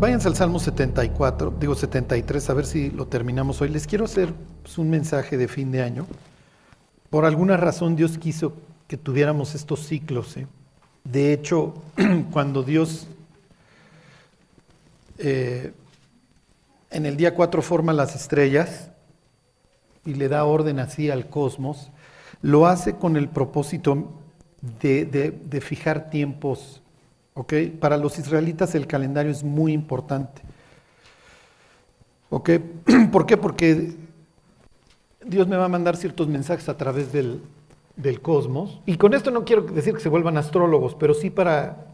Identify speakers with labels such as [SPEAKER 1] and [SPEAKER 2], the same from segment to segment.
[SPEAKER 1] Váyanse al Salmo 74, digo 73, a ver si lo terminamos hoy. Les quiero hacer pues, un mensaje de fin de año. Por alguna razón Dios quiso que tuviéramos estos ciclos. ¿eh? De hecho, cuando Dios eh, en el día 4 forma las estrellas y le da orden así al cosmos, lo hace con el propósito de, de fijar tiempos. ¿Ok? Para los israelitas el calendario es muy importante. ¿ok? ¿Por qué? Porque Dios me va a mandar ciertos mensajes a través del, del cosmos. Y con esto no quiero decir que se vuelvan astrólogos, pero sí para,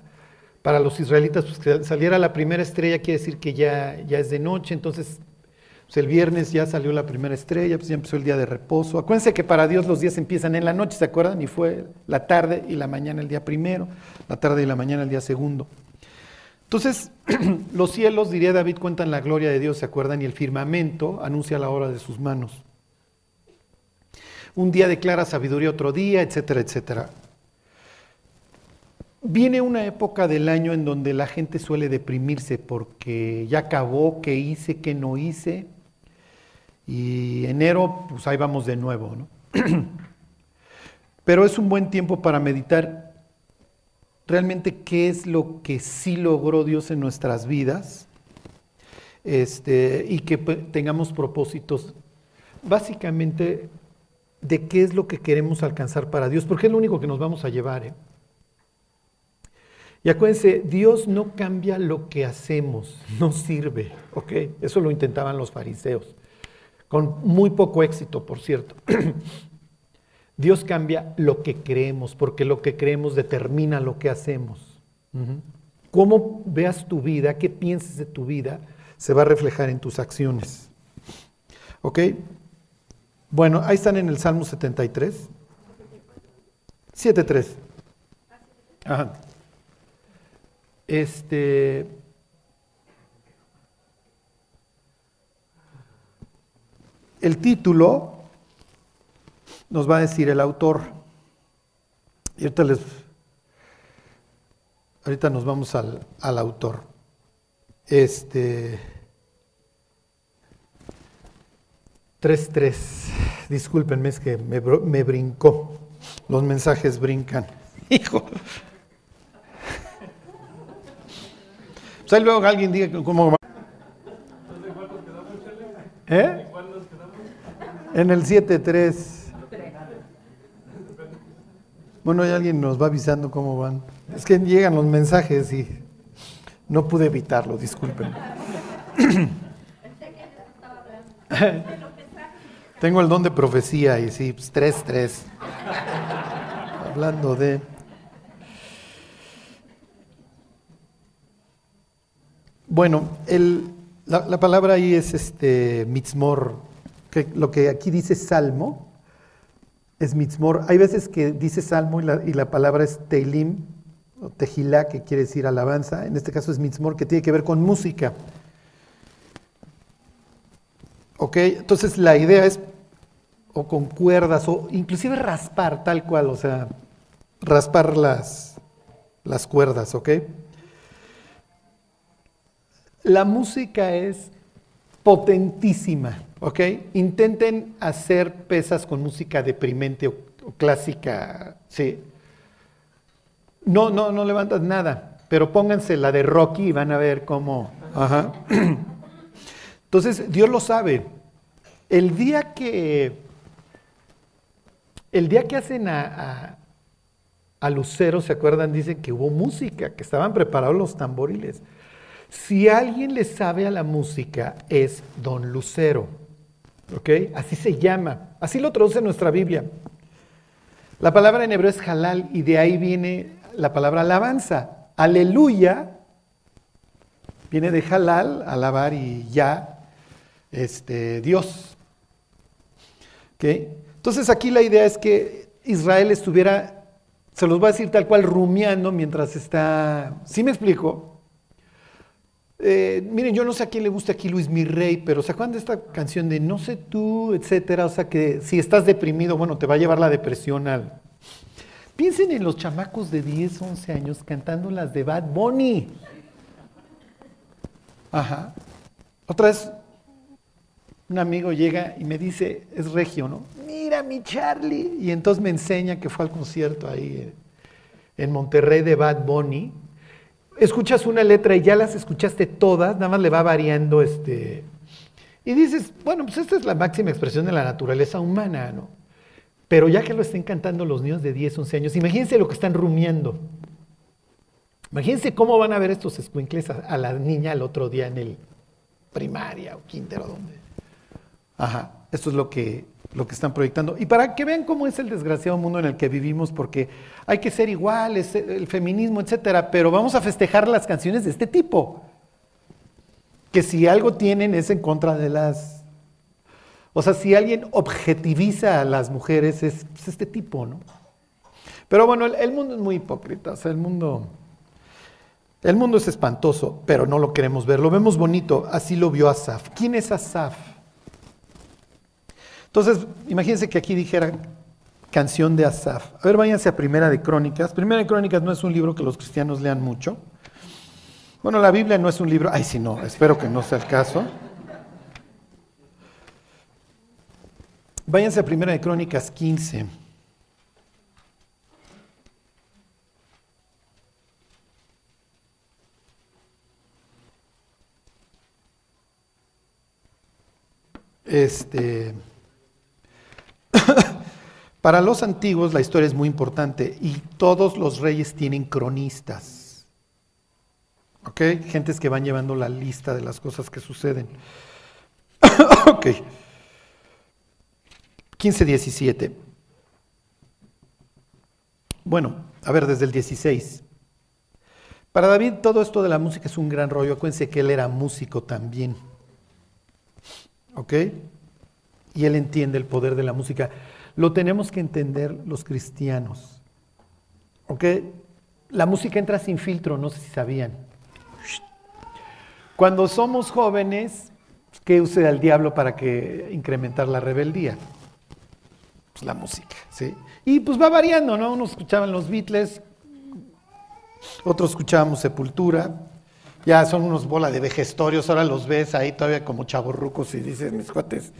[SPEAKER 1] para los israelitas, pues que saliera la primera estrella quiere decir que ya, ya es de noche, entonces pues el viernes ya salió la primera estrella, pues ya empezó el día de reposo. Acuérdense que para Dios los días empiezan en la noche, ¿se acuerdan? Y fue la tarde y la mañana el día primero, la tarde y la mañana el día segundo. Entonces, los cielos, diría David, cuentan la gloria de Dios, ¿se acuerdan? Y el firmamento anuncia la obra de sus manos un día declara sabiduría otro día, etcétera, etcétera. Viene una época del año en donde la gente suele deprimirse porque ya acabó, qué hice, qué no hice. Y enero, pues ahí vamos de nuevo, ¿no? Pero es un buen tiempo para meditar realmente qué es lo que sí logró Dios en nuestras vidas este, y que tengamos propósitos. Básicamente de qué es lo que queremos alcanzar para Dios, porque es lo único que nos vamos a llevar. ¿eh? Y acuérdense, Dios no cambia lo que hacemos, no sirve. Eso lo intentaban los fariseos, con muy poco éxito, por cierto. Dios cambia lo que creemos, porque lo que creemos determina lo que hacemos. Cómo veas tu vida, qué pienses de tu vida, se va a reflejar en tus acciones. ¿Ok? Bueno, ahí están en el Salmo 73. 7.3. Ajá. Este. El título nos va a decir el autor. Y ahorita les. Ahorita nos vamos al, al autor. Este. 3.3. Discúlpenme, es que me, me, brincó. Los mensajes brincan. Hijo. Pues ahí luego alguien diga cómo va. ¿Eh? En el 7.3. Bueno, ya alguien nos va avisando cómo van. Es que llegan los mensajes y no pude evitarlo, disculpen. Tengo el don de profecía y sí, pues, tres, tres. Hablando de... Bueno, el, la, palabra ahí es este mitzmor, lo que aquí dice salmo es mitzmor. Hay veces que dice salmo y la, y la palabra es teilim, o tejilá, que quiere decir alabanza. En este caso es mitzmor, que tiene que ver con música. ¿Ok? Entonces la idea es, o con cuerdas, o inclusive raspar tal cual, o sea, raspar las, las cuerdas, ¿ok? La música es potentísima, ¿ok? Intenten hacer pesas con música deprimente o, clásica, sí. No, no, no levantas nada, pero pónganse la de Rocky y van a ver cómo. Ajá. Entonces, Dios lo sabe. El día que, el día que hacen a, a, Lucero, ¿se acuerdan? Dicen que hubo música, que estaban preparados los tamboriles. Si alguien le sabe a la música, es Don Lucero. ¿Ok? Así se llama. Así lo traduce nuestra Biblia. La palabra en hebreo es halal y de ahí viene la palabra alabanza. Aleluya viene de halal, alabar y ya, este, Dios. Entonces aquí la idea es que Israel estuviera, se los voy a decir tal cual, rumiando mientras está... ¿Sí me explico? Eh, miren, yo no sé a quién le gusta aquí Luis Mi Rey, pero ¿se acuerdan de esta canción de No sé tú, etcétera? O sea que si estás deprimido, bueno, te va a llevar la depresión al... Piensen en los chamacos de 10, 11 años cantando las de Bad Bunny. Ajá. Otra vez, un amigo llega y me dice, es regio, ¿no? Mira mi Charlie. Y entonces me enseña que fue al concierto ahí en Monterrey de Bad Bunny. Escuchas una letra y ya las escuchaste todas, nada más le va variando este. Y dices, bueno, pues esta es la máxima expresión de la naturaleza humana, ¿no? Pero ya que lo estén cantando los niños de 10, 11 años, imagínense lo que están rumiando. Imagínense cómo van a ver estos escuincles a, la niña el otro día en el primaria o quintero, donde. Ajá, esto es lo que, lo que están proyectando. Y para que vean cómo es el desgraciado mundo en el que vivimos, porque hay que ser iguales, el feminismo, etcétera, pero vamos a festejar las canciones de este tipo. Que si algo tienen es en contra de las. O sea, si alguien objetiviza a las mujeres es, este tipo, ¿no? Pero bueno, el mundo es muy hipócrita, o sea, el mundo. El mundo es espantoso, pero no lo queremos ver. Lo vemos bonito, así lo vio Asaf. ¿Quién es Asaf? Entonces, imagínense que aquí dijera canción de Asaf. A ver, váyanse a Primera de Crónicas. Primera de Crónicas no es un libro que los cristianos lean mucho. Bueno, la Biblia no es un libro, ay, sí, no, espero que no sea el caso. Váyanse a Primera de Crónicas 15. Este, para los antiguos la historia es muy importante y todos los reyes tienen cronistas. ¿Ok? Gentes que van llevando la lista de las cosas que suceden. ok. 15-17. Bueno, a ver, desde el 16. Para David todo esto de la música es un gran rollo. Acuérdense que él era músico también. ¿Ok? Y él entiende el poder de la música. Lo tenemos que entender los cristianos. ¿Ok? La música entra sin filtro, no sé si sabían. Cuando somos jóvenes, ¿qué usa el diablo para que incrementar la rebeldía? Pues la música, ¿sí? Y pues va variando, ¿no? Unos escuchaban los Beatles, otros escuchábamos Sepultura, ya son unos bola de vejestorios, ahora los ves ahí todavía como chavorrucos y dices, mis cuates,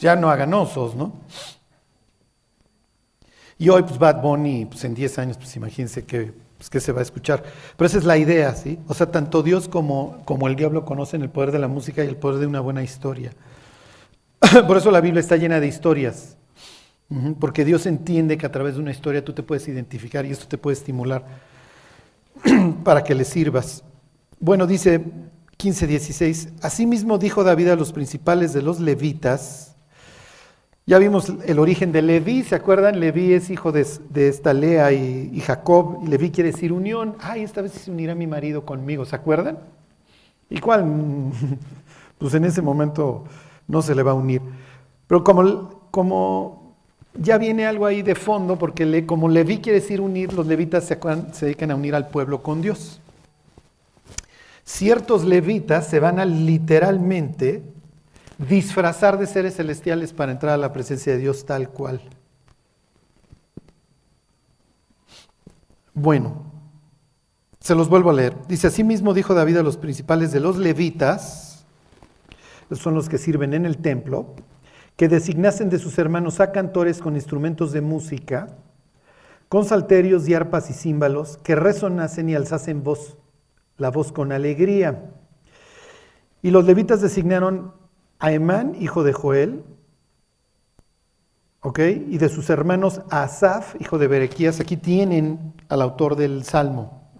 [SPEAKER 1] ya no hagan osos, ¿no? Y hoy, pues Bad Bunny, pues en 10 años, pues imagínense que, pues, se va a escuchar. Pero esa es la idea, ¿sí? O sea, tanto Dios como, como el diablo conocen el poder de la música y el poder de una buena historia. Por eso la Biblia está llena de historias. Porque Dios entiende que a través de una historia tú te puedes identificar y esto te puede estimular para que le sirvas. Bueno, dice 15:16, asimismo dijo David a los principales de los levitas, ya vimos el origen de Leví, ¿se acuerdan? Leví es hijo de, esta Lea y, Jacob, y Leví quiere decir unión, ay, esta vez se unirá mi marido conmigo, ¿se acuerdan? ¿Y cuál? Pues en ese momento no se le va a unir. Pero como, como ya viene algo ahí de fondo, porque le, como Leví quiere decir unir, los levitas se dedican a unir al pueblo con Dios ciertos levitas se van a literalmente disfrazar de seres celestiales para entrar a la presencia de Dios tal cual. Bueno, se los vuelvo a leer. Dice, así mismo dijo David a los principales de los levitas, son los que sirven en el templo, que designasen de sus hermanos a cantores con instrumentos de música, con salterios y arpas y címbalos, que resonasen y alzasen voz la voz con alegría. Y los levitas designaron a Emán, hijo de Joel. Y de sus hermanos Asaf, hijo de Berequías, aquí tienen al autor del Salmo.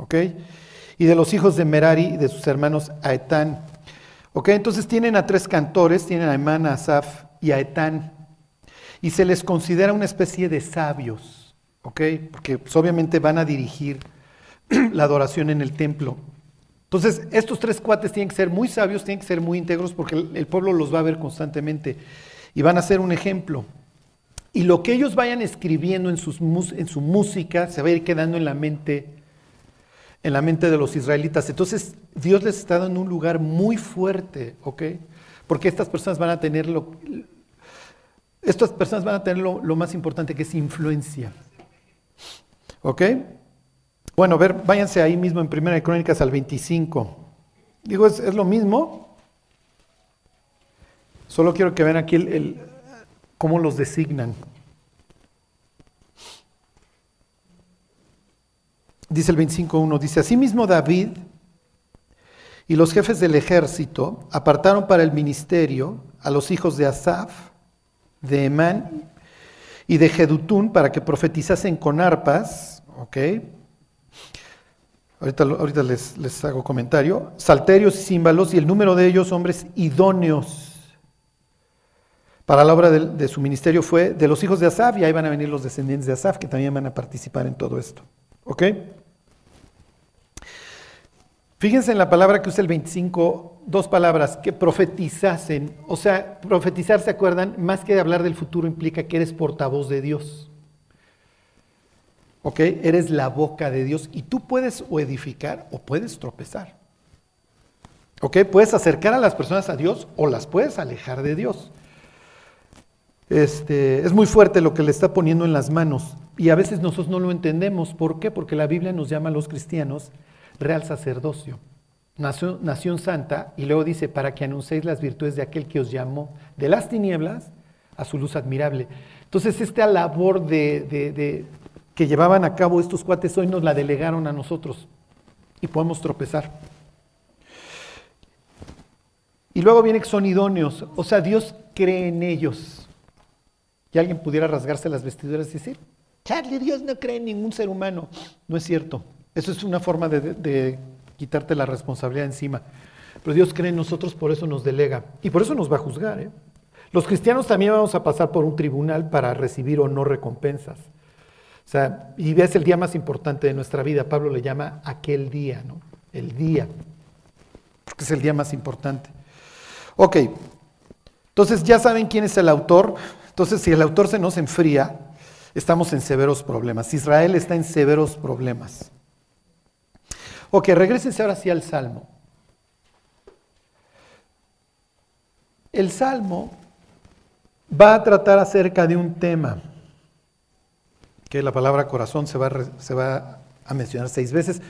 [SPEAKER 1] Y de los hijos de Merari y de sus hermanos a Etán. ¿Ok? Entonces tienen a tres cantores, tienen a Emán, a Asaf y a. Y se les considera una especie de sabios. Porque pues, obviamente van a dirigir la adoración en el templo. Entonces, estos tres cuates tienen que ser muy sabios, tienen que ser muy íntegros porque el, pueblo los va a ver constantemente y van a ser un ejemplo. Y lo que ellos vayan escribiendo en, sus, en su música se va a ir quedando en la mente en la mente de los israelitas. Entonces, Dios les está dando un lugar muy fuerte, ¿ok? Porque estas personas van a tener lo, estas personas van a tener lo, lo más importante que es influencia. ¿Ok? Bueno, ver, váyanse ahí mismo en Primera de Crónicas al 25. Digo, es, lo mismo. Solo quiero que vean aquí el, cómo los designan. Dice el 25.1, dice, asimismo David y los jefes del ejército apartaron para el ministerio a los hijos de Asaf, de Emán y de Jedutún para que profetizasen con arpas, ¿ok? Ahorita, les, hago comentario. Salterios y címbalos y el número de ellos, hombres idóneos para la obra de, de, su ministerio fue de los hijos de Asaf y ahí van a venir los descendientes de Asaf que también van a participar en todo esto. ¿Ok? Fíjense en la palabra que usa el 25, dos palabras, que profetizasen. O sea, profetizar, ¿se acuerdan? Más que hablar del futuro implica que eres portavoz de Dios. ¿Ok? Eres la boca de Dios y tú puedes o edificar o puedes tropezar. ¿Ok? Puedes acercar a las personas a Dios o las puedes alejar de Dios. Este, es muy fuerte lo que le está poniendo en las manos y a veces nosotros no lo entendemos. ¿Por qué? Porque la Biblia nos llama a los cristianos real sacerdocio, nación, santa, y luego dice, para que anunciéis las virtudes de aquel que os llamó de las tinieblas a su luz admirable. Entonces, esta labor de, que llevaban a cabo estos cuates hoy nos la delegaron a nosotros y podemos tropezar. Y luego viene que son idóneos, o sea, Dios cree en ellos. Que alguien pudiera rasgarse las vestiduras y decir, Charlie, Dios no cree en ningún ser humano. No es cierto. Eso es una forma de, quitarte la responsabilidad encima. Pero Dios cree en nosotros, por eso nos delega. Y por eso nos va a juzgar. ¿eh? Los cristianos también vamos a pasar por un tribunal para recibir o no recompensas. O sea, y es el día más importante de nuestra vida. Pablo le llama aquel día, ¿no? El día. Porque es el día más importante. Ok. Entonces ya saben quién es el autor. Entonces, si el autor se nos enfría, estamos en severos problemas. Israel está en severos problemas. Ok, regresense ahora sí al Salmo. El Salmo va a tratar acerca de un tema, que la palabra corazón se va, se va a mencionar seis veces.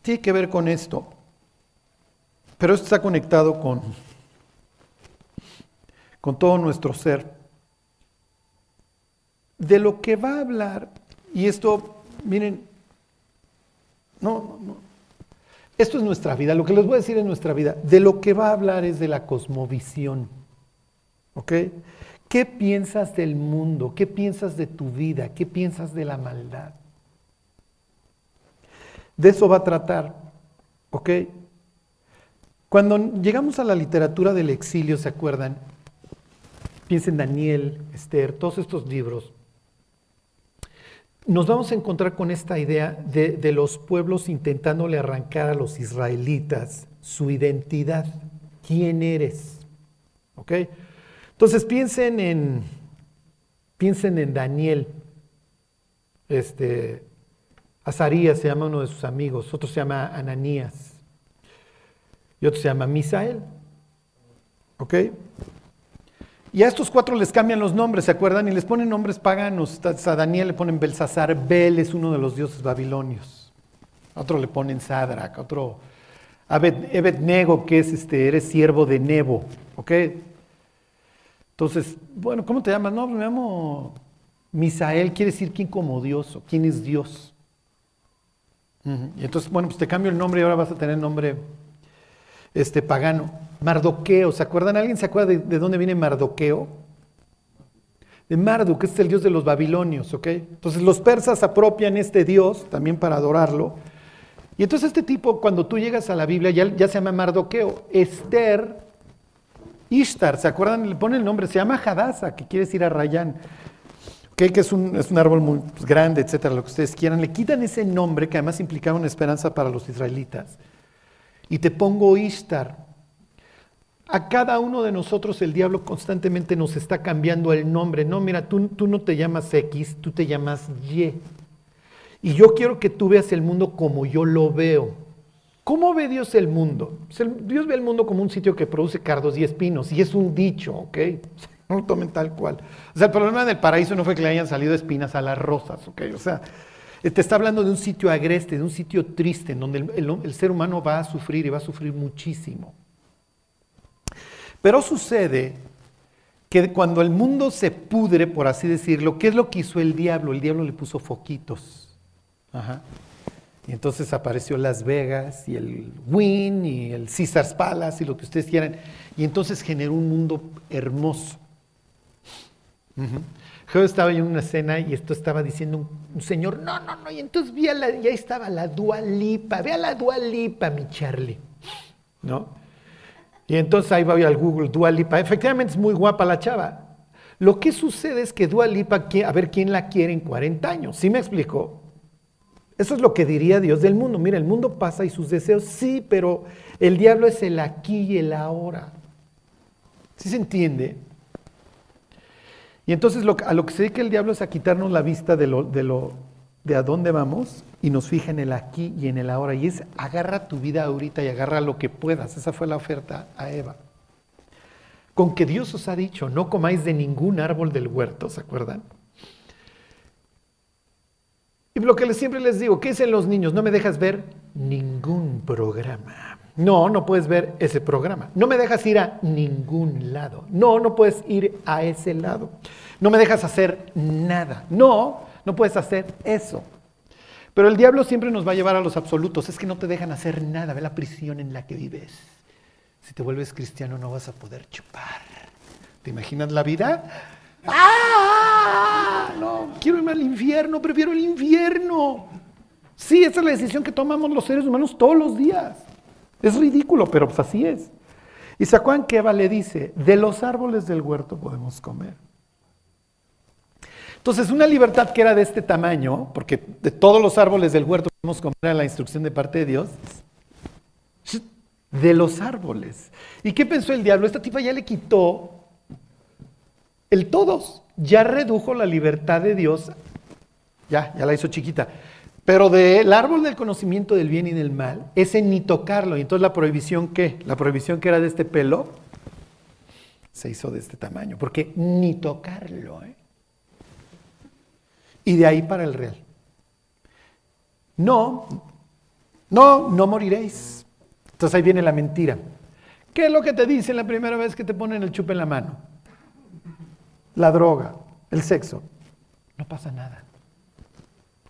[SPEAKER 1] Tiene que ver con esto, pero esto está conectado con, con todo nuestro ser. De lo que va a hablar, y esto, miren, no, no, Esto es nuestra vida. Lo que les voy a decir es nuestra vida. De lo que va a hablar es de la cosmovisión. ¿Ok? ¿Qué piensas del mundo? ¿Qué piensas de tu vida? ¿Qué piensas de la maldad? De eso va a tratar. ¿Ok? Cuando llegamos a la literatura del exilio, ¿se acuerdan? Piensen Daniel, Esther, todos estos libros nos vamos a encontrar con esta idea de, los pueblos intentándole arrancar a los israelitas su identidad. ¿Quién eres? ¿Ok? Entonces piensen en, piensen en Daniel. Este, Azarías se llama uno de sus amigos, otro se llama Ananías y otro se llama Misael. ¿Ok? Y a estos cuatro les cambian los nombres, ¿se acuerdan? Y les ponen nombres paganos. A Daniel le ponen Belsasar, Bel es uno de los dioses babilonios. A otro le ponen Sadrach, a otro Abednego, que es este, eres siervo de Nebo, ¿ok? Entonces, bueno, ¿cómo te llamas? No, me llamo Misael, quiere decir quién como Dios o quién es Dios. Y entonces, bueno, pues te cambio el nombre y ahora vas a tener nombre este, pagano. Mardoqueo, ¿se acuerdan? ¿Alguien se acuerda de, dónde viene Mardoqueo? De Marduk, que es el dios de los babilonios, ¿ok? Entonces los persas apropian este dios también para adorarlo. Y entonces este tipo, cuando tú llegas a la Biblia, ya se llama Mardoqueo. Esther, Ishtar, ¿se acuerdan? Le pone el nombre, se llama Hadassah, que quiere decir a Rayán, que es un, es un árbol muy grande, etcétera, lo que ustedes quieran. Le quitan ese nombre que además implicaba una esperanza para los israelitas. Y te pongo Ishtar, a cada uno de nosotros el diablo constantemente nos está cambiando el nombre. No, mira, tú, tú no te llamas X, tú te llamas Y. Y yo quiero que tú veas el mundo como yo lo veo. ¿Cómo ve Dios el mundo? Dios ve el mundo como un sitio que produce cardos y espinos, y es un dicho, ¿ok? No lo tomen tal cual. O sea, el problema del paraíso no fue que le hayan salido espinas a las rosas, ¿ok? O sea, Eh, te está hablando de un sitio agreste, de un sitio triste, en donde el, ser humano va a sufrir y va a sufrir muchísimo. Pero sucede que cuando el mundo se pudre, por así decirlo, ¿qué es lo que hizo el diablo? El diablo le puso foquitos. Y entonces apareció Las Vegas y el Wynn y el Caesar's Palace y lo que ustedes quieran. Y entonces generó un mundo hermoso. Yo estaba en una escena y esto estaba diciendo un, señor, no, no, no, y entonces vi a la, ya estaba la dualipa, ve a la dualipa, mi Charlie, ¿no? Y entonces ahí va al Google, dualipa, efectivamente es muy guapa la chava. Lo que sucede es que dualipa, a ver quién la quiere en 40 años, ¿sí me explicó? Eso es lo que diría Dios del mundo. Mira, el mundo pasa y sus deseos, sí, pero el diablo es el aquí y el ahora. ¿Sí se entiende? Y entonces a lo que se dedica el diablo es a quitarnos la vista de, lo, de, lo, de a dónde vamos y nos fija en el aquí y en el ahora. Y es agarra tu vida ahorita y agarra lo que puedas. Esa fue la oferta a Eva. Con que Dios os ha dicho, no comáis de ningún árbol del huerto, ¿se acuerdan? Y lo que siempre les digo, ¿qué dicen los niños? No me dejas ver ningún programa. No, no puedes ver ese programa. No me dejas ir a ningún lado. No, no puedes ir a ese lado. No me dejas hacer nada. No, no puedes hacer eso. Pero el diablo siempre nos va a llevar a los absolutos. Es que no te dejan hacer nada. Ve la prisión en la que vives. Si te vuelves cristiano no vas a poder chupar. ¿Te imaginas la vida? ¡Ah! No, quiero irme al infierno, prefiero el infierno. Sí, esa es la decisión que tomamos los seres humanos todos los días. Es ridículo, pero pues así es. Y se acuerdan le dice, de los árboles del huerto podemos comer. Entonces, una libertad que era de este tamaño, porque de todos los árboles del huerto podemos comer a la instrucción de parte de Dios, de los árboles. ¿Y qué pensó el diablo? Esta tipa ya le quitó el todos, ya redujo la libertad de Dios, ya, ya la hizo chiquita. Pero del árbol del conocimiento del bien y del mal, ese ni tocarlo. Y entonces la prohibición, ¿qué? La prohibición que era de este pelo, se hizo de este tamaño, porque ni tocarlo. ¿eh? Y de ahí para el real. No, no, no moriréis. Entonces ahí viene la mentira. ¿Qué es lo que te dicen la primera vez que te ponen el chupe en la mano? La droga, el sexo. No pasa nada.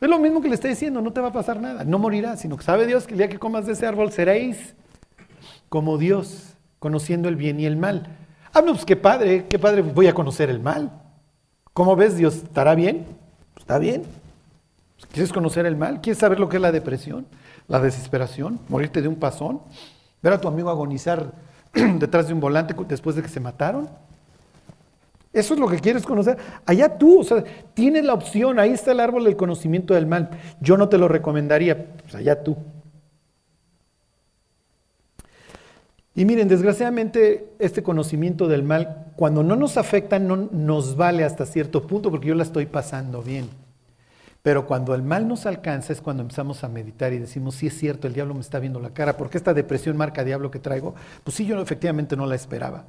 [SPEAKER 1] Es lo mismo que le está diciendo, no te va a pasar nada, no morirás, sino que sabe Dios que el día que comas de ese árbol seréis como Dios, conociendo el bien y el mal. Ah, no, pues qué padre, qué padre, voy a conocer el mal. ¿Cómo ves Dios? ¿Estará bien? Pues, está bien. ¿Quieres conocer el mal? ¿Quieres saber lo que es la depresión? ¿La desesperación? ¿Morirte de un pasón? ¿Ver a tu amigo agonizar detrás de un volante después de que se mataron? Eso es lo que quieres conocer. Allá tú, o sea, tienes la opción, ahí está el árbol del conocimiento del mal. Yo no te lo recomendaría, pues allá tú. Y miren, desgraciadamente este conocimiento del mal, cuando no nos afecta, no nos vale hasta cierto punto porque yo la estoy pasando bien. Pero cuando el mal nos alcanza es cuando empezamos a meditar y decimos, sí es cierto, el diablo me está viendo la cara, porque esta depresión marca diablo que traigo, pues sí, yo efectivamente no la esperaba.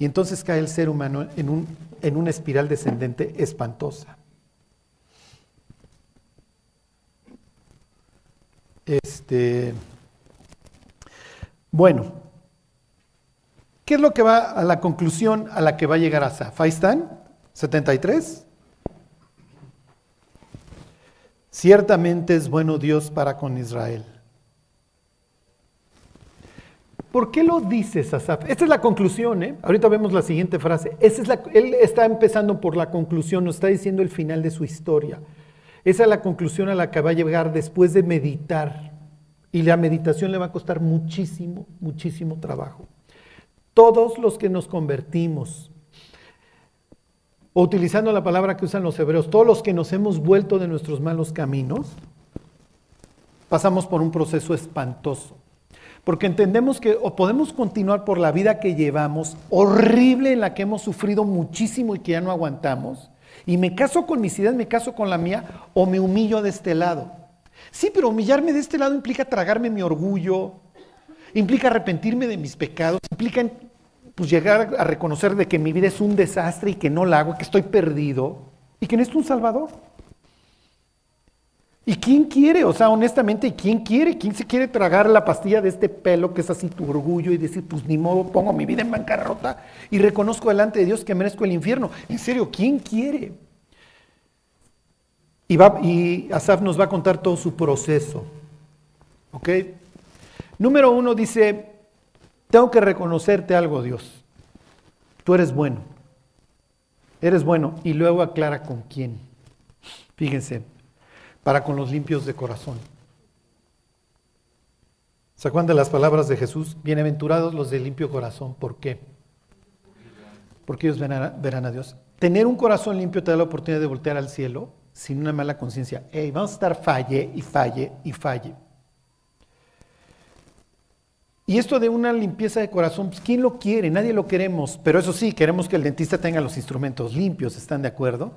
[SPEAKER 1] Y entonces cae el ser humano en, un, en una espiral descendente espantosa. Este, bueno, ¿qué es lo que va a la conclusión a la que va a llegar Asa? Ahí 73. Ciertamente es bueno Dios para con Israel. ¿Por qué lo dices, Asaf? Esta es la conclusión, ¿eh? Ahorita vemos la siguiente frase. él está empezando por la conclusión, nos está diciendo el final de su historia. Esa es la conclusión a la que va a llegar después de meditar. Y la meditación le va a costar muchísimo, muchísimo trabajo. Todos los que nos convertimos, utilizando la palabra que usan los hebreos, todos los que nos hemos vuelto de nuestros malos caminos, pasamos por un proceso espantoso. Porque entendemos que o podemos continuar por la vida que llevamos, horrible en la que hemos sufrido muchísimo y que ya no aguantamos, y me caso con mis ideas, me caso con la mía, o me humillo de este lado. Sí, pero humillarme de este lado implica tragarme mi orgullo, implica arrepentirme de mis pecados, implica pues, llegar a reconocer de que mi vida es un desastre y que no la hago, que estoy perdido y que necesito un Salvador. ¿Y quién quiere? O sea, honestamente, ¿quién quiere? ¿Quién se quiere tragar la pastilla de este pelo que es así tu orgullo y decir, pues ni modo, pongo mi vida en bancarrota y reconozco delante de Dios que merezco el infierno? En serio, ¿quién quiere? Y, va, y Asaf nos va a contar todo su proceso. ¿Ok? Número uno dice, tengo que reconocerte algo, Dios. Tú eres bueno. Eres bueno. Y luego aclara con quién. Fíjense, para con los limpios de corazón. ¿Se acuerdan de las palabras de Jesús? Bienaventurados los de limpio corazón. ¿Por qué? Porque ellos verán a, Dios. Tener un corazón limpio te da la oportunidad de voltear al cielo sin una mala conciencia. Hey, vamos a estar falle y falle y falle. Y esto de una limpieza de corazón, pues, ¿quién lo quiere? Nadie lo queremos. Pero eso sí, queremos que el dentista tenga los instrumentos limpios, ¿están de acuerdo?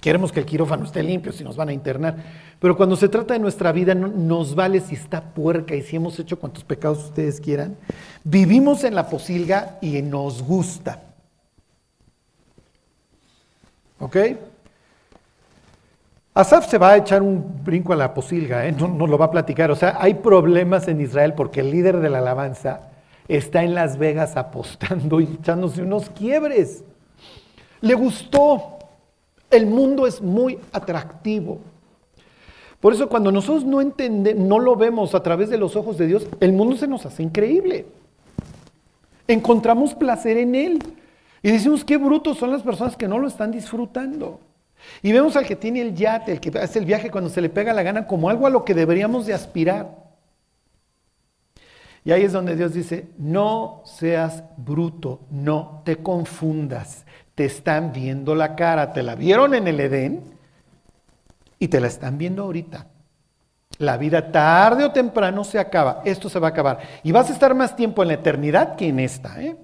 [SPEAKER 1] Queremos que el quirófano esté limpio si nos van a internar. Pero cuando se trata de nuestra vida, no, nos vale si está puerca y si hemos hecho cuantos pecados ustedes quieran. Vivimos en la posilga y nos gusta. ¿Ok? Asaf se va a echar un brinco a la posilga, ¿eh? no, no lo va a platicar. O sea, hay problemas en Israel porque el líder de la alabanza está en Las Vegas apostando y echándose unos quiebres. Le gustó. El mundo es muy atractivo. Por eso cuando nosotros no entendemos, no lo vemos a través de los ojos de Dios, el mundo se nos hace increíble. Encontramos placer en él. Y decimos, qué brutos son las personas que no lo están disfrutando. Y vemos al que tiene el yate, el que hace el viaje cuando se le pega la gana, como algo a lo que deberíamos de aspirar. Y ahí es donde Dios dice, no seas bruto, no te confundas, te están viendo la cara, te la vieron en el Edén y te la están viendo ahorita. La vida tarde o temprano se acaba, esto se va a acabar. Y vas a estar más tiempo en la eternidad que en esta. ¿eh?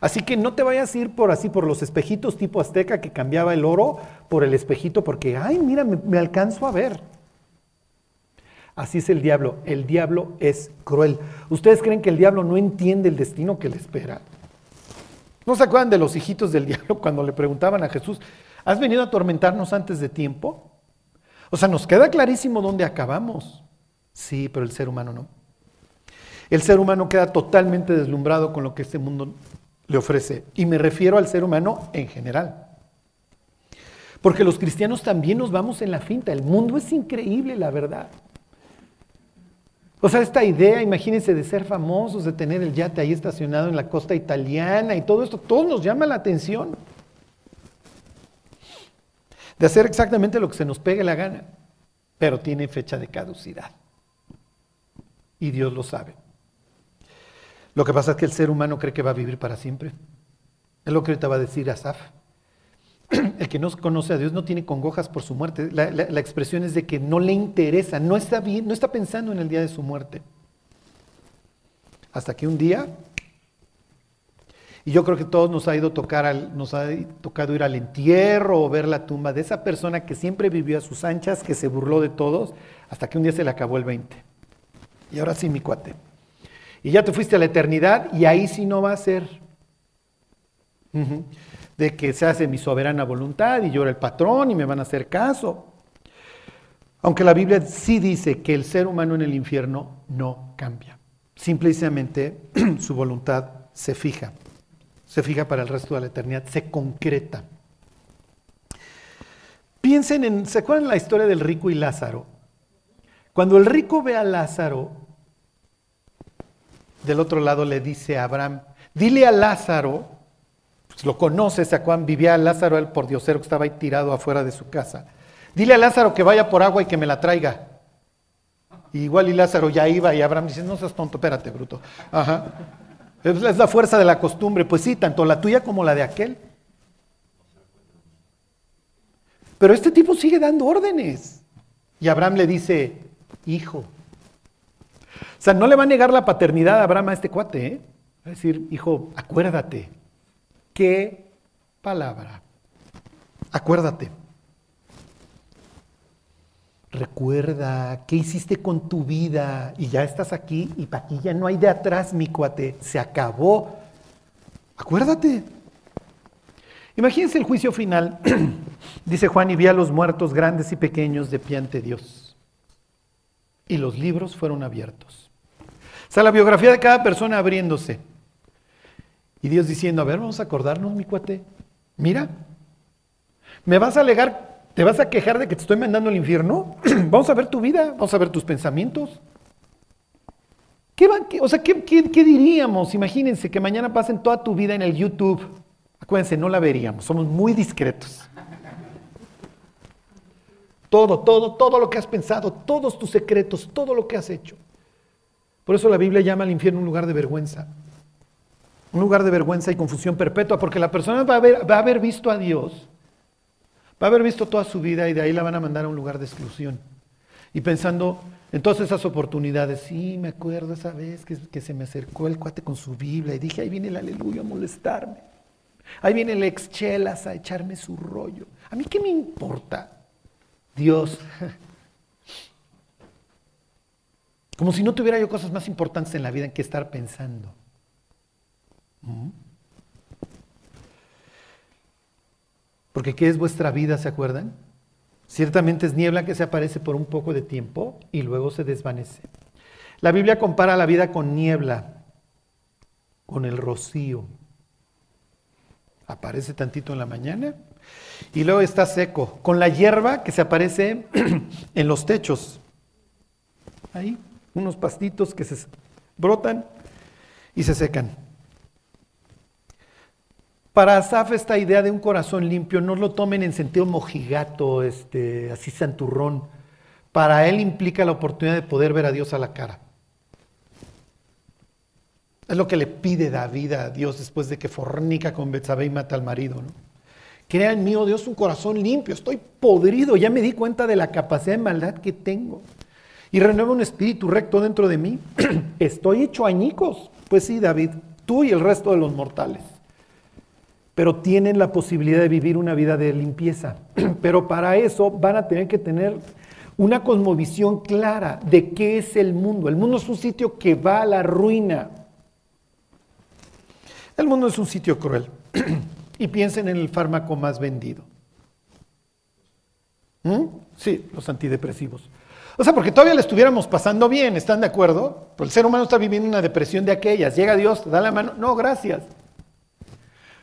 [SPEAKER 1] Así que no te vayas a ir por así, por los espejitos tipo azteca que cambiaba el oro por el espejito porque, ay, mira, me, alcanzo a ver. Así es el diablo. El diablo es cruel. ¿Ustedes creen que el diablo no entiende el destino que le espera? ¿No se acuerdan de los hijitos del diablo cuando le preguntaban a Jesús, ¿has venido a atormentarnos antes de tiempo? O sea, nos queda clarísimo dónde acabamos. Sí, pero el ser humano no. El ser humano queda totalmente deslumbrado con lo que este mundo le ofrece. Y me refiero al ser humano en general. Porque los cristianos también nos vamos en la finta. El mundo es increíble, la verdad. O sea, esta idea, imagínense, de ser famosos, de tener el yate ahí estacionado en la costa italiana y todo esto, todo nos llama la atención. De hacer exactamente lo que se nos pegue la gana, pero tiene fecha de caducidad. Y Dios lo sabe. Lo que pasa es que el ser humano cree que va a vivir para siempre. Es lo que ahorita va a decir Asaf. El que no conoce a Dios no tiene congojas por su muerte. La, expresión es de que no le interesa, no está bien, no está pensando en el día de su muerte. Hasta que un día, y yo creo que todos nos ha ido tocar nos ha tocado ir al entierro o ver la tumba de esa persona que siempre vivió a sus anchas, que se burló de todos, hasta que un día se le acabó el 20. Y ahora sí, mi cuate. Y ya te fuiste a la eternidad y ahí sí no va a ser. De que se hace mi soberana voluntad y yo era el patrón y me van a hacer caso. Aunque la Biblia sí dice que el ser humano en el infierno no cambia. Simplemente su voluntad se fija. Se fija para el resto de la eternidad, se concreta. Piensen en, ¿se acuerdan la historia del rico y Lázaro? Cuando el rico ve a Lázaro del otro lado le dice a Abraham, dile a Lázaro, pues lo conoce, ¿se acuerdan? Vivía Lázaro, el por Diosero que estaba ahí tirado afuera de su casa. Dile a Lázaro que vaya por agua y que me la traiga. igual y Lázaro ya iba y Abraham dice, no seas tonto, espérate, bruto. Ajá. Es la fuerza de la costumbre. Pues sí, tanto la tuya como la de aquel. Pero este tipo sigue dando órdenes. Y Abraham le dice, hijo, o sea, no le va a negar la paternidad a Abraham a este cuate, ¿eh? Va a decir, hijo, acuérdate. ¿Qué palabra? Acuérdate. Recuerda qué hiciste con tu vida y ya estás aquí y para aquí ya no hay de atrás, mi cuate. Se acabó. Acuérdate. Imagínense el juicio final Dice Juan, y vi a los muertos grandes y pequeños de pie ante Dios. Y los libros fueron abiertos. O sea, la biografía de cada persona abriéndose. Y Dios diciendo, a ver, vamos a acordarnos, mi cuate. Mira, ¿me vas a alegar, te vas a quejar de que te estoy mandando al infierno? vamos a ver tu vida, vamos a ver tus pensamientos. ¿Qué van, o sea, ¿qué, qué diríamos? Imagínense que mañana pasen toda tu vida en el YouTube. Acuérdense, no la veríamos, somos muy discretos. Todo, todo, todo lo que has pensado, todos tus secretos, todo lo que has hecho. Por eso la Biblia llama al infierno un lugar de vergüenza. Un lugar de vergüenza y confusión perpetua, porque la persona va a, haber, va a haber visto a Dios, va a haber visto toda su vida y de ahí la van a mandar a un lugar de exclusión. Y pensando en todas esas oportunidades, sí, me acuerdo esa vez que, se me acercó el cuate con su Biblia y dije, ahí viene el aleluya a molestarme. Ahí viene el ex chelas a echarme su rollo. ¿A mí qué me importa? Dios. Como si no tuviera yo cosas más importantes en la vida en que estar pensando. Porque ¿qué es vuestra vida, se acuerdan? Ciertamente es niebla que se aparece por un poco de tiempo y luego se desvanece. La Biblia compara la vida con niebla, con el rocío. Aparece tantito en la mañana y luego está seco, con la hierba que se aparece en los techos. Ahí, unos pastitos que se brotan y se secan. Para Asaf esta idea de un corazón limpio no lo tomen en sentido mojigato, este, así santurrón. Para él implica la oportunidad de poder ver a Dios a la cara. Es lo que le pide David a Dios después de que fornica con Betsabé y mata al marido. ¿no? Crea en mí, oh Dios, un corazón limpio. Estoy podrido, ya me di cuenta de la capacidad de maldad que tengo. Y renueva un espíritu recto dentro de mí. Estoy hecho añicos. Pues sí, David, tú y el resto de los mortales pero tienen la posibilidad de vivir una vida de limpieza. Pero para eso van a tener que tener una cosmovisión clara de qué es el mundo. El mundo es un sitio que va a la ruina. El mundo es un sitio cruel. y piensen en el fármaco más vendido. ¿Mm? Sí, los antidepresivos. O sea, porque todavía le estuviéramos pasando bien, ¿están de acuerdo? Pero el ser humano está viviendo una depresión de aquellas. Llega Dios, te da la mano. No, gracias.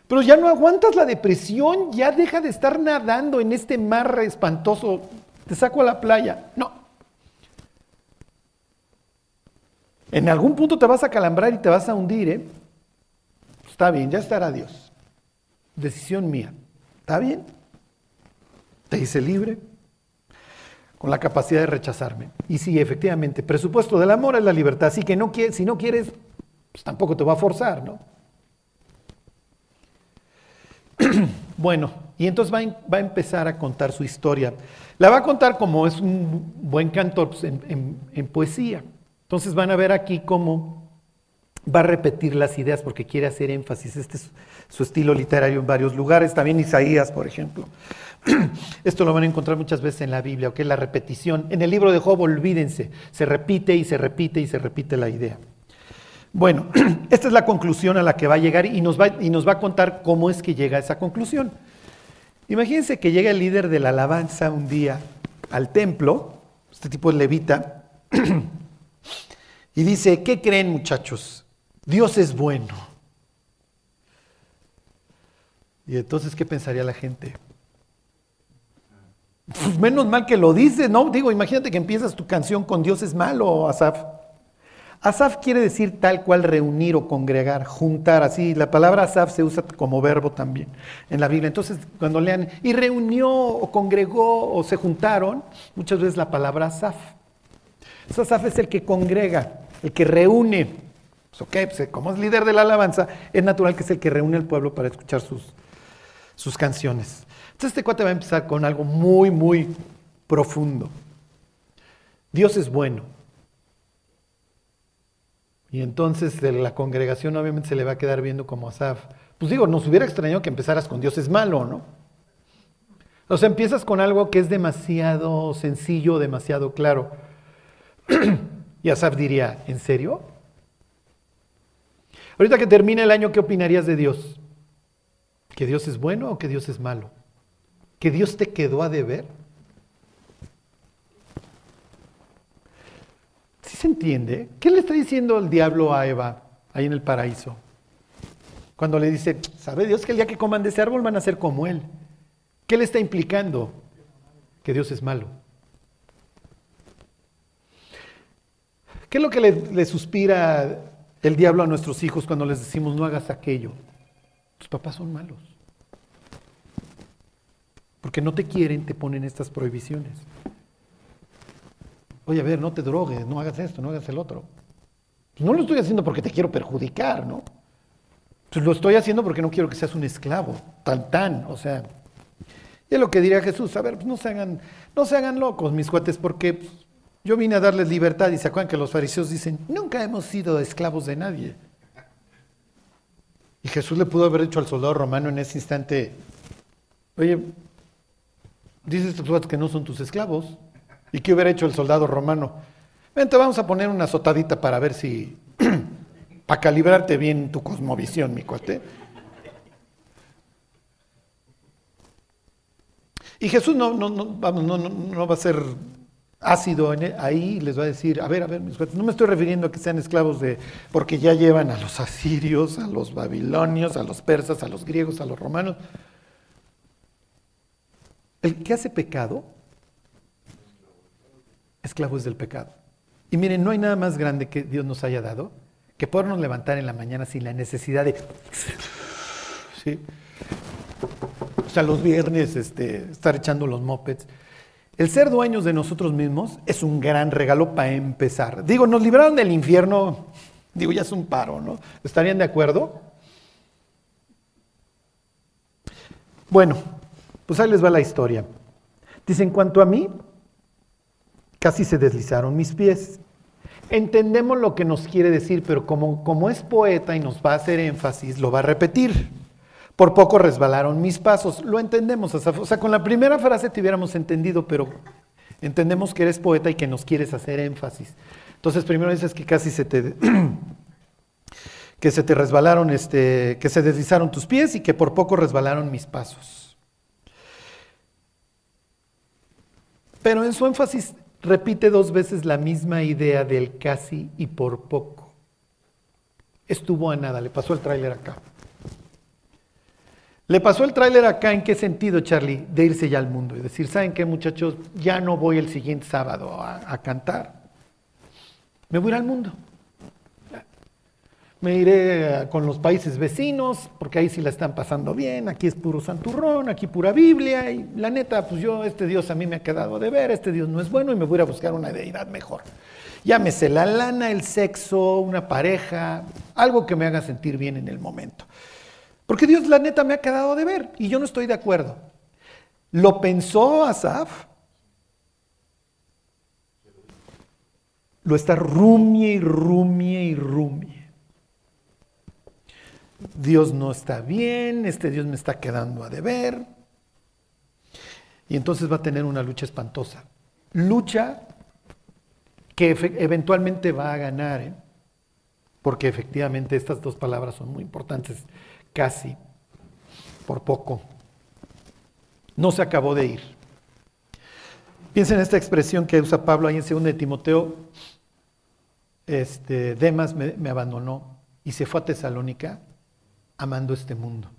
[SPEAKER 1] Pero ya no aguantas la depresión, ya deja de estar nadando en este mar espantoso. Te saco a la playa. No. En algún punto te vas a calambrar y te vas a hundir, ¿eh? Está bien, ya estará Dios. Decisión mía. ¿Está bien? Te hice libre con la capacidad de rechazarme. Y sí, efectivamente, presupuesto del amor es la libertad. Así que no, si no quieres, pues tampoco te va a forzar, ¿no? bueno, y entonces va, a empezar a contar su historia. La va a contar como es un buen cantor pues, en, poesía. Entonces van a ver aquí cómo va a repetir las ideas porque quiere hacer énfasis. Este es su estilo literario en varios lugares, también Isaías, por ejemplo. Esto lo van a encontrar muchas veces en la Biblia, es la repetición. En el libro de Job, olvídense, se repite y se repite y se repite la idea. Bueno, esta es la conclusión a la que va a llegar y nos va, y nos va a contar cómo es que llega a esa conclusión. Imagínense que llega el líder de la alabanza un día al templo, este tipo es levita, y dice, ¿qué creen muchachos? Dios es bueno. Y entonces, ¿qué pensaría la gente? Pues menos mal que lo dice, ¿no? Digo, imagínate que empiezas tu canción con Dios es malo, Asaf. Asaf quiere decir tal cual reunir o congregar, juntar, así. La palabra asaf se usa como verbo también en la Biblia. Entonces, cuando lean, y reunió o congregó o se juntaron, muchas veces la palabra asaf. asaf es el que congrega, el que reúne. Pues, ok, pues, como es líder de la alabanza, es natural que es el que reúne al pueblo para escuchar sus, sus canciones. Entonces, este cuate va a empezar con algo muy, muy profundo. Dios es bueno. Y entonces la congregación obviamente se le va a quedar viendo como Asaf. Pues digo, nos hubiera extrañado que empezaras con Dios es malo, ¿no? O sea, empiezas con algo que es demasiado sencillo, demasiado claro. y Asaf diría, ¿en serio? Ahorita que termina el año, ¿qué opinarías de Dios? ¿Que Dios es bueno o que Dios es malo? que Dios te quedó a deber? ¿Sí se entiende? ¿Qué le está diciendo el diablo a Eva ahí en el paraíso? Cuando le dice, ¿sabe Dios que el día que coman de ese árbol van a ser como Él? ¿Qué le está implicando? Que Dios es malo. ¿Qué es lo que le, suspira el diablo a nuestros hijos cuando les decimos no hagas aquello? Tus papás son malos. Porque no te quieren, te ponen estas prohibiciones. Oye, a ver, no te drogues, no hagas esto, no hagas el otro. no lo estoy haciendo porque te quiero perjudicar, ¿no? Pues lo estoy haciendo porque no quiero que seas un esclavo, tan tan, o sea. Y es lo que diría Jesús, a ver, pues no se hagan, no se hagan locos, mis cuates, porque pues, yo vine a darles libertad y se acuerdan que los fariseos dicen, nunca hemos sido esclavos de nadie. Y Jesús le pudo haber dicho al soldado romano en ese instante, oye, dices que no son tus esclavos. ¿Y qué hubiera hecho el soldado romano? Vente, vamos a poner una azotadita para ver si, para calibrarte bien tu cosmovisión, mi cuate. Y Jesús no, va a ser ácido e, ahí les va a decir, a ver, a ver, mis no me estoy refiriendo a que sean esclavos de, porque ya llevan a los asirios, a los babilonios, a los persas, a los griegos, a los romanos. El que hace pecado, esclavo es del pecado. Y miren, no hay nada más grande que Dios nos haya dado que podernos levantar en la mañana sin la necesidad de... ¿sí? O sea, los viernes este, estar echando los mopeds. El ser dueños de nosotros mismos es un gran regalo para empezar. Digo, nos libraron del infierno, digo, ya es un paro, ¿no? ¿Estarían de acuerdo? Bueno, pues ahí les va la historia. Dice, en cuanto a mí, casi se deslizaron mis pies. Entendemos lo que nos quiere decir, pero como, como es poeta y nos va a hacer énfasis, lo va a repetir. Por poco resbalaron mis pasos. Lo entendemos, O sea, con la primera frase te hubiéramos entendido, pero entendemos que eres poeta y que nos quieres hacer énfasis. Entonces, primero dices que casi se te. que se te resbalaron, este, que se deslizaron tus pies y que por poco resbalaron mis pasos. Pero en su énfasis repite dos veces la misma idea del casi y por poco. Estuvo a nada, le pasó el tráiler acá. Le pasó el tráiler acá en qué sentido, Charlie, de irse ya al mundo y decir, ¿saben qué muchachos? Ya no voy el siguiente sábado a, cantar. Me voy al mundo. Me iré con los países vecinos, porque ahí sí la están pasando bien, aquí es puro santurrón, aquí pura Biblia, y la neta, pues yo, este Dios a mí me ha quedado de ver, este Dios no es bueno y me voy a buscar una deidad mejor. Llámese la lana, el sexo, una pareja, algo que me haga sentir bien en el momento. Porque Dios la neta me ha quedado de ver y yo no estoy de acuerdo. ¿Lo pensó Asaf? Lo está rumie y rumie y rumie. Dios no está bien, este Dios me está quedando a deber. Y entonces va a tener una lucha espantosa. Lucha que eventualmente va a ganar, ¿eh? porque efectivamente estas dos palabras son muy importantes casi, por poco. No se acabó de ir. Piensen en esta expresión que usa Pablo ahí en 2 de Timoteo. Este, Demas me, abandonó y se fue a Tesalónica amando este mundo.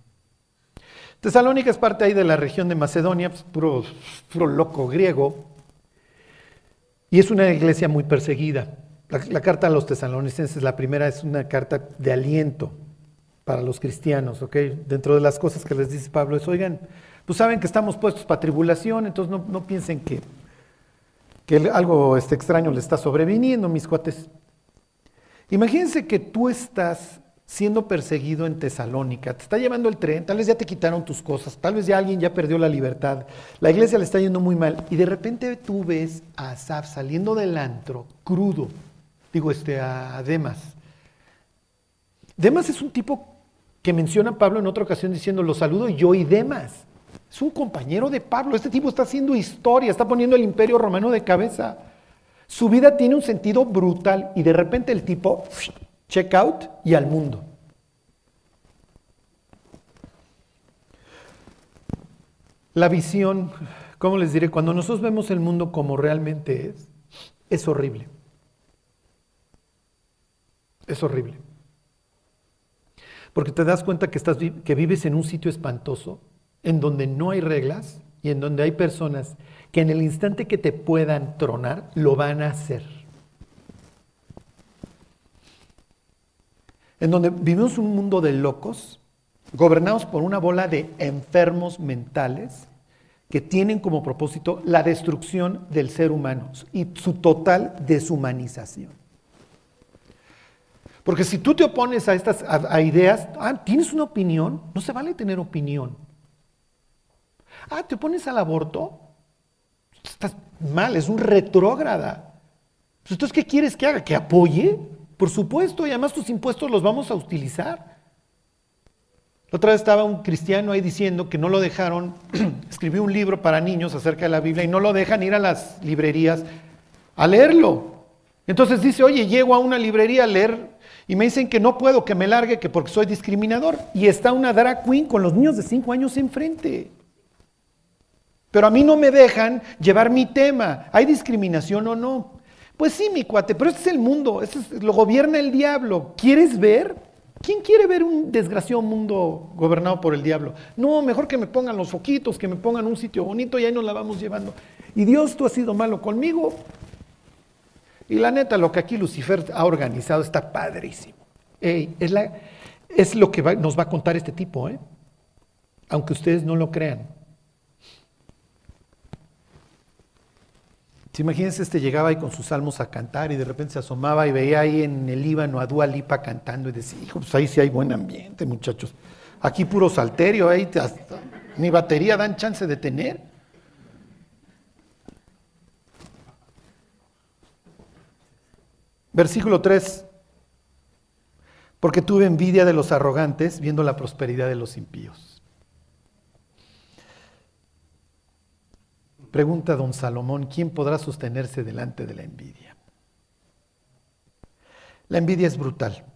[SPEAKER 1] Tesalónica es parte ahí de la región de Macedonia, pues, puro, puro loco griego, y es una iglesia muy perseguida. La, carta a los tesalonicenses, la primera es una carta de aliento, para los cristianos, ¿ok? Dentro de las cosas que les dice Pablo es, oigan, pues saben que estamos puestos para tribulación, entonces no, piensen que, que algo este extraño le está sobreviniendo, mis cuates. Imagínense que tú estás siendo perseguido en Tesalónica, te está llevando el tren, tal vez ya te quitaron tus cosas, tal vez ya alguien ya perdió la libertad, la iglesia le está yendo muy mal, y de repente tú ves a Asaf saliendo del antro, crudo, digo, este, a Demas. Demas es un tipo que menciona Pablo en otra ocasión diciendo, lo saludo yo y demás. Es un compañero de Pablo. Este tipo está haciendo historia, está poniendo el imperio romano de cabeza. Su vida tiene un sentido brutal y de repente el tipo, check out y al mundo. La visión, ¿cómo les diré? Cuando nosotros vemos el mundo como realmente es, es horrible. Es horrible. Porque te das cuenta que, estás, que vives en un sitio espantoso, en donde no hay reglas y en donde hay personas que en el instante que te puedan tronar, lo van a hacer. En donde vivimos un mundo de locos, gobernados por una bola de enfermos mentales que tienen como propósito la destrucción del ser humano y su total deshumanización. Porque si tú te opones a estas ideas, ah, tienes una opinión, no se vale tener opinión. Ah, te opones al aborto, estás mal, es un retrógrada. Pues, entonces, ¿qué quieres que haga? ¿Que apoye? Por supuesto, y además tus impuestos los vamos a utilizar. La otra vez estaba un cristiano ahí diciendo que no lo dejaron, escribió un libro para niños acerca de la Biblia y no lo dejan ir a las librerías a leerlo. Entonces dice, oye, llego a una librería a leer y me dicen que no puedo, que me largue, que porque soy discriminador. Y está una drag queen con los niños de 5 años enfrente. Pero a mí no me dejan llevar mi tema. ¿Hay discriminación o no? Pues sí, mi cuate, pero este es el mundo, este lo gobierna el diablo. ¿Quieres ver? ¿Quién quiere ver un desgraciado mundo gobernado por el diablo? No, mejor que me pongan los foquitos, que me pongan un sitio bonito y ahí nos la vamos llevando. Y Dios, tú has sido malo conmigo, y la neta, lo que aquí Lucifer ha organizado está padrísimo. es, la, es, lo que nos va a contar este tipo, ¿eh? aunque ustedes no lo crean. Imagínense, este llegaba ahí con sus salmos a cantar y de repente se asomaba y veía ahí en el Líbano a Dua Lipa cantando y decía, hijo, pues ahí sí hay buen ambiente, muchachos. Aquí puro salterio, ahí ni batería dan chance de tener. Versículo 3. Porque tuve envidia de los arrogantes viendo la prosperidad de los impíos. Pregunta don Salomón, ¿quién podrá sostenerse delante de la envidia? La envidia es brutal.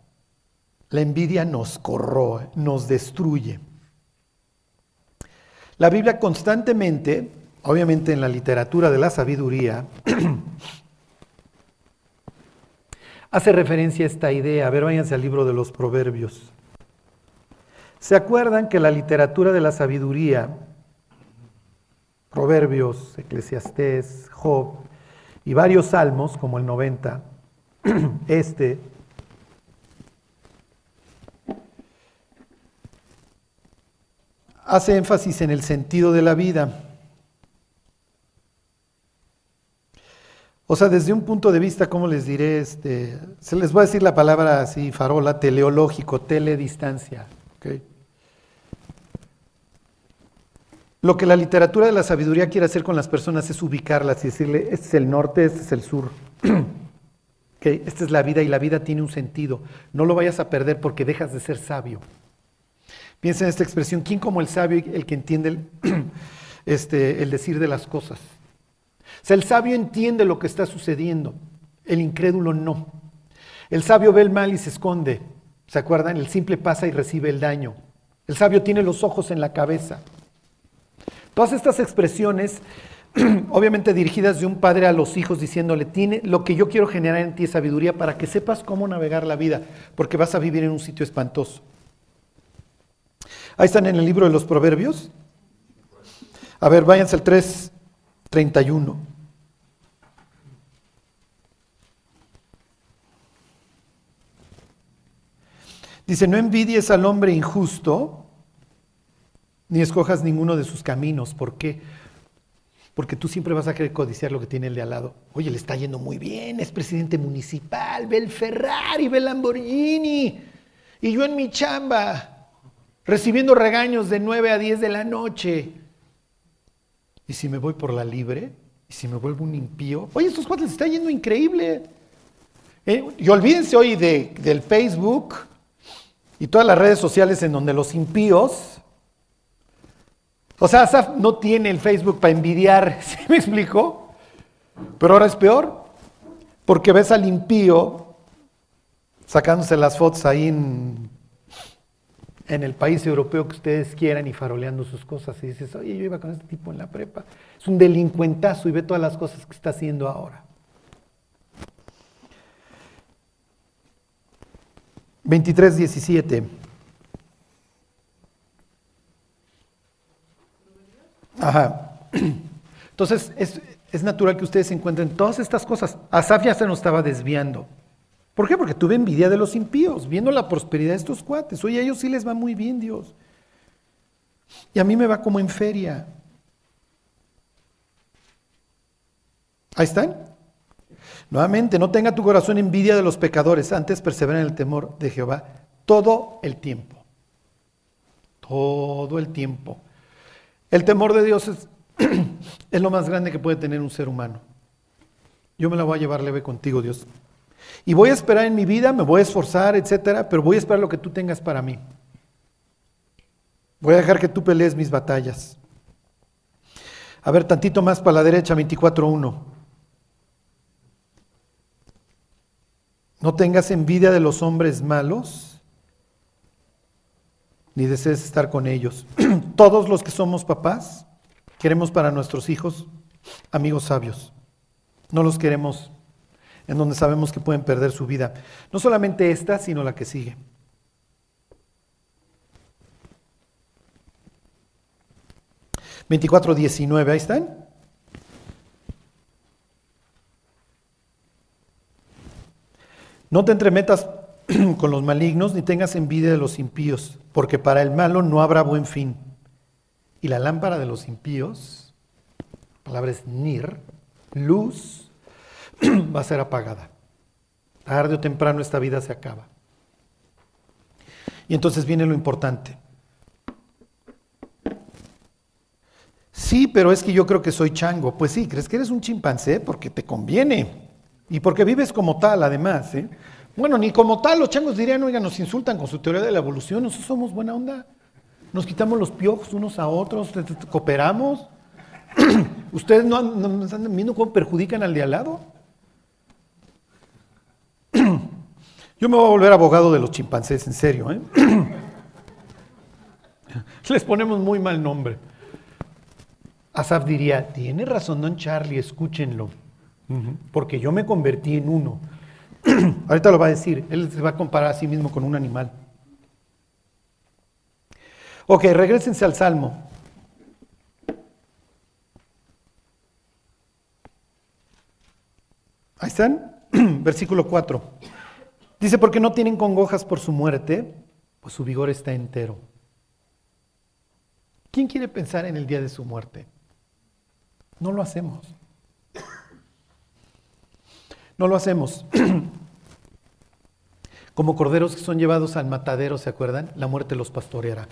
[SPEAKER 1] La envidia nos corroe, nos destruye. La Biblia constantemente, obviamente en la literatura de la sabiduría, hace referencia a esta idea. A ver, váyanse al libro de los Proverbios. ¿Se acuerdan que la literatura de la sabiduría, Proverbios, Eclesiastés, Job y varios salmos, como el 90, este, hace énfasis en el sentido de la vida. O sea, desde un punto de vista, ¿cómo les diré? Este, se les voy a decir la palabra así, farola, teleológico, teledistancia. Lo que la literatura de la sabiduría quiere hacer con las personas es ubicarlas y decirle, este es el norte, este es el sur. Esta es la vida y la vida tiene un sentido. No lo vayas a perder porque dejas de ser sabio. Piensa en esta expresión, ¿quién como el sabio, el que entiende el, este, el decir de las cosas? O sea, el sabio entiende lo que está sucediendo, el incrédulo no. El sabio ve el mal y se esconde. ¿Se acuerdan? El simple pasa y recibe el daño. El sabio tiene los ojos en la cabeza. Todas estas expresiones, obviamente dirigidas de un padre a los hijos, diciéndole, tiene lo que yo quiero generar en ti es sabiduría para que sepas cómo navegar la vida, porque vas a vivir en un sitio espantoso. Ahí están en el libro de los Proverbios. A ver, váyanse al 3, 31. Dice, no envidies al hombre injusto, ni escojas ninguno de sus caminos. ¿Por qué? Porque tú siempre vas a querer codiciar lo que tiene el de al lado. Oye, le está yendo muy bien, es presidente municipal, ve el Ferrari, ve el Lamborghini. Y yo en mi chamba, recibiendo regaños de 9 a 10 de la noche. ¿Y si me voy por la libre? ¿Y si me vuelvo un impío? Oye, estos cuates les está yendo increíble. ¿Eh? Y olvídense hoy de, del Facebook y todas las redes sociales en donde los impíos. O sea, Asaf no tiene el Facebook para envidiar, ¿sí me explico? Pero ahora es peor, porque ves al impío sacándose las fotos ahí en, en el país europeo que ustedes quieran y faroleando sus cosas y dices, oye, yo iba con este tipo en la prepa. Es un delincuentazo y ve todas las cosas que está haciendo ahora. 23, 17. Ajá. Entonces, es, natural que ustedes encuentren todas estas cosas. Asaf ya se nos estaba desviando. ¿Por qué? Porque tuve envidia de los impíos, viendo la prosperidad de estos cuates. Oye, a ellos sí les va muy bien, Dios. Y a mí me va como en feria. Ahí están. Nuevamente, no tenga tu corazón envidia de los pecadores, antes persevera en el temor de Jehová todo el tiempo. Todo el tiempo. El temor de Dios es, es lo más grande que puede tener un ser humano. Yo me la voy a llevar leve contigo, Dios. Y voy a esperar en mi vida, me voy a esforzar, etcétera, pero voy a esperar lo que tú tengas para mí. Voy a dejar que tú pelees mis batallas. A ver, tantito más para la derecha, 24.1. No tengas envidia de los hombres malos, ni desees estar con ellos. Todos los que somos papás queremos para nuestros hijos amigos sabios. No los queremos en donde sabemos que pueden perder su vida. No solamente esta, sino la que sigue. Veinticuatro diecinueve, ahí están. No te entremetas con los malignos ni tengas envidia de los impíos, porque para el malo no habrá buen fin. Y la lámpara de los impíos, la palabra es nir, luz, va a ser apagada. Tarde o temprano esta vida se acaba. Y entonces viene lo importante. Sí, pero es que yo creo que soy chango. Pues sí, crees que eres un chimpancé porque te conviene. Y porque vives como tal, además. ¿eh? Bueno, ni como tal, los changos dirían, oiga, nos insultan con su teoría de la evolución, nosotros somos buena onda. Nos quitamos los piojos unos a otros, cooperamos. ¿Ustedes no, no están viendo cómo perjudican al de al lado? Yo me voy a volver abogado de los chimpancés, en serio. ¿eh? Les ponemos muy mal nombre. Asaf diría, tiene razón don Charlie, escúchenlo, porque yo me convertí en uno. Ahorita lo va a decir, él se va a comparar a sí mismo con un animal. Ok, regresense al Salmo. Ahí están, versículo 4. Dice, porque no tienen congojas por su muerte, pues su vigor está entero. ¿Quién quiere pensar en el día de su muerte? No lo hacemos. No lo hacemos. Como corderos que son llevados al matadero, ¿se acuerdan? La muerte los pastoreará.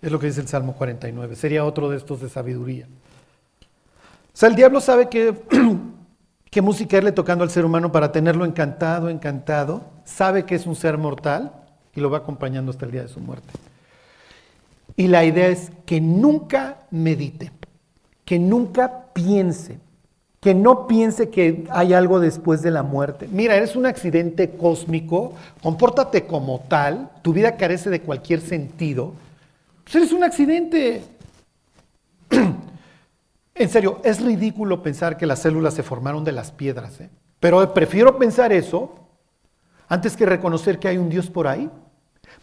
[SPEAKER 1] Es lo que dice el Salmo 49. Sería otro de estos de sabiduría. O sea, el diablo sabe que qué música irle tocando al ser humano para tenerlo encantado, encantado, sabe que es un ser mortal y lo va acompañando hasta el día de su muerte. Y la idea es que nunca medite, que nunca piense, que no piense que hay algo después de la muerte. Mira, eres un accidente cósmico, compórtate como tal, tu vida carece de cualquier sentido. Pues eres un accidente. En serio, es ridículo pensar que las células se formaron de las piedras, ¿eh? pero prefiero pensar eso antes que reconocer que hay un Dios por ahí.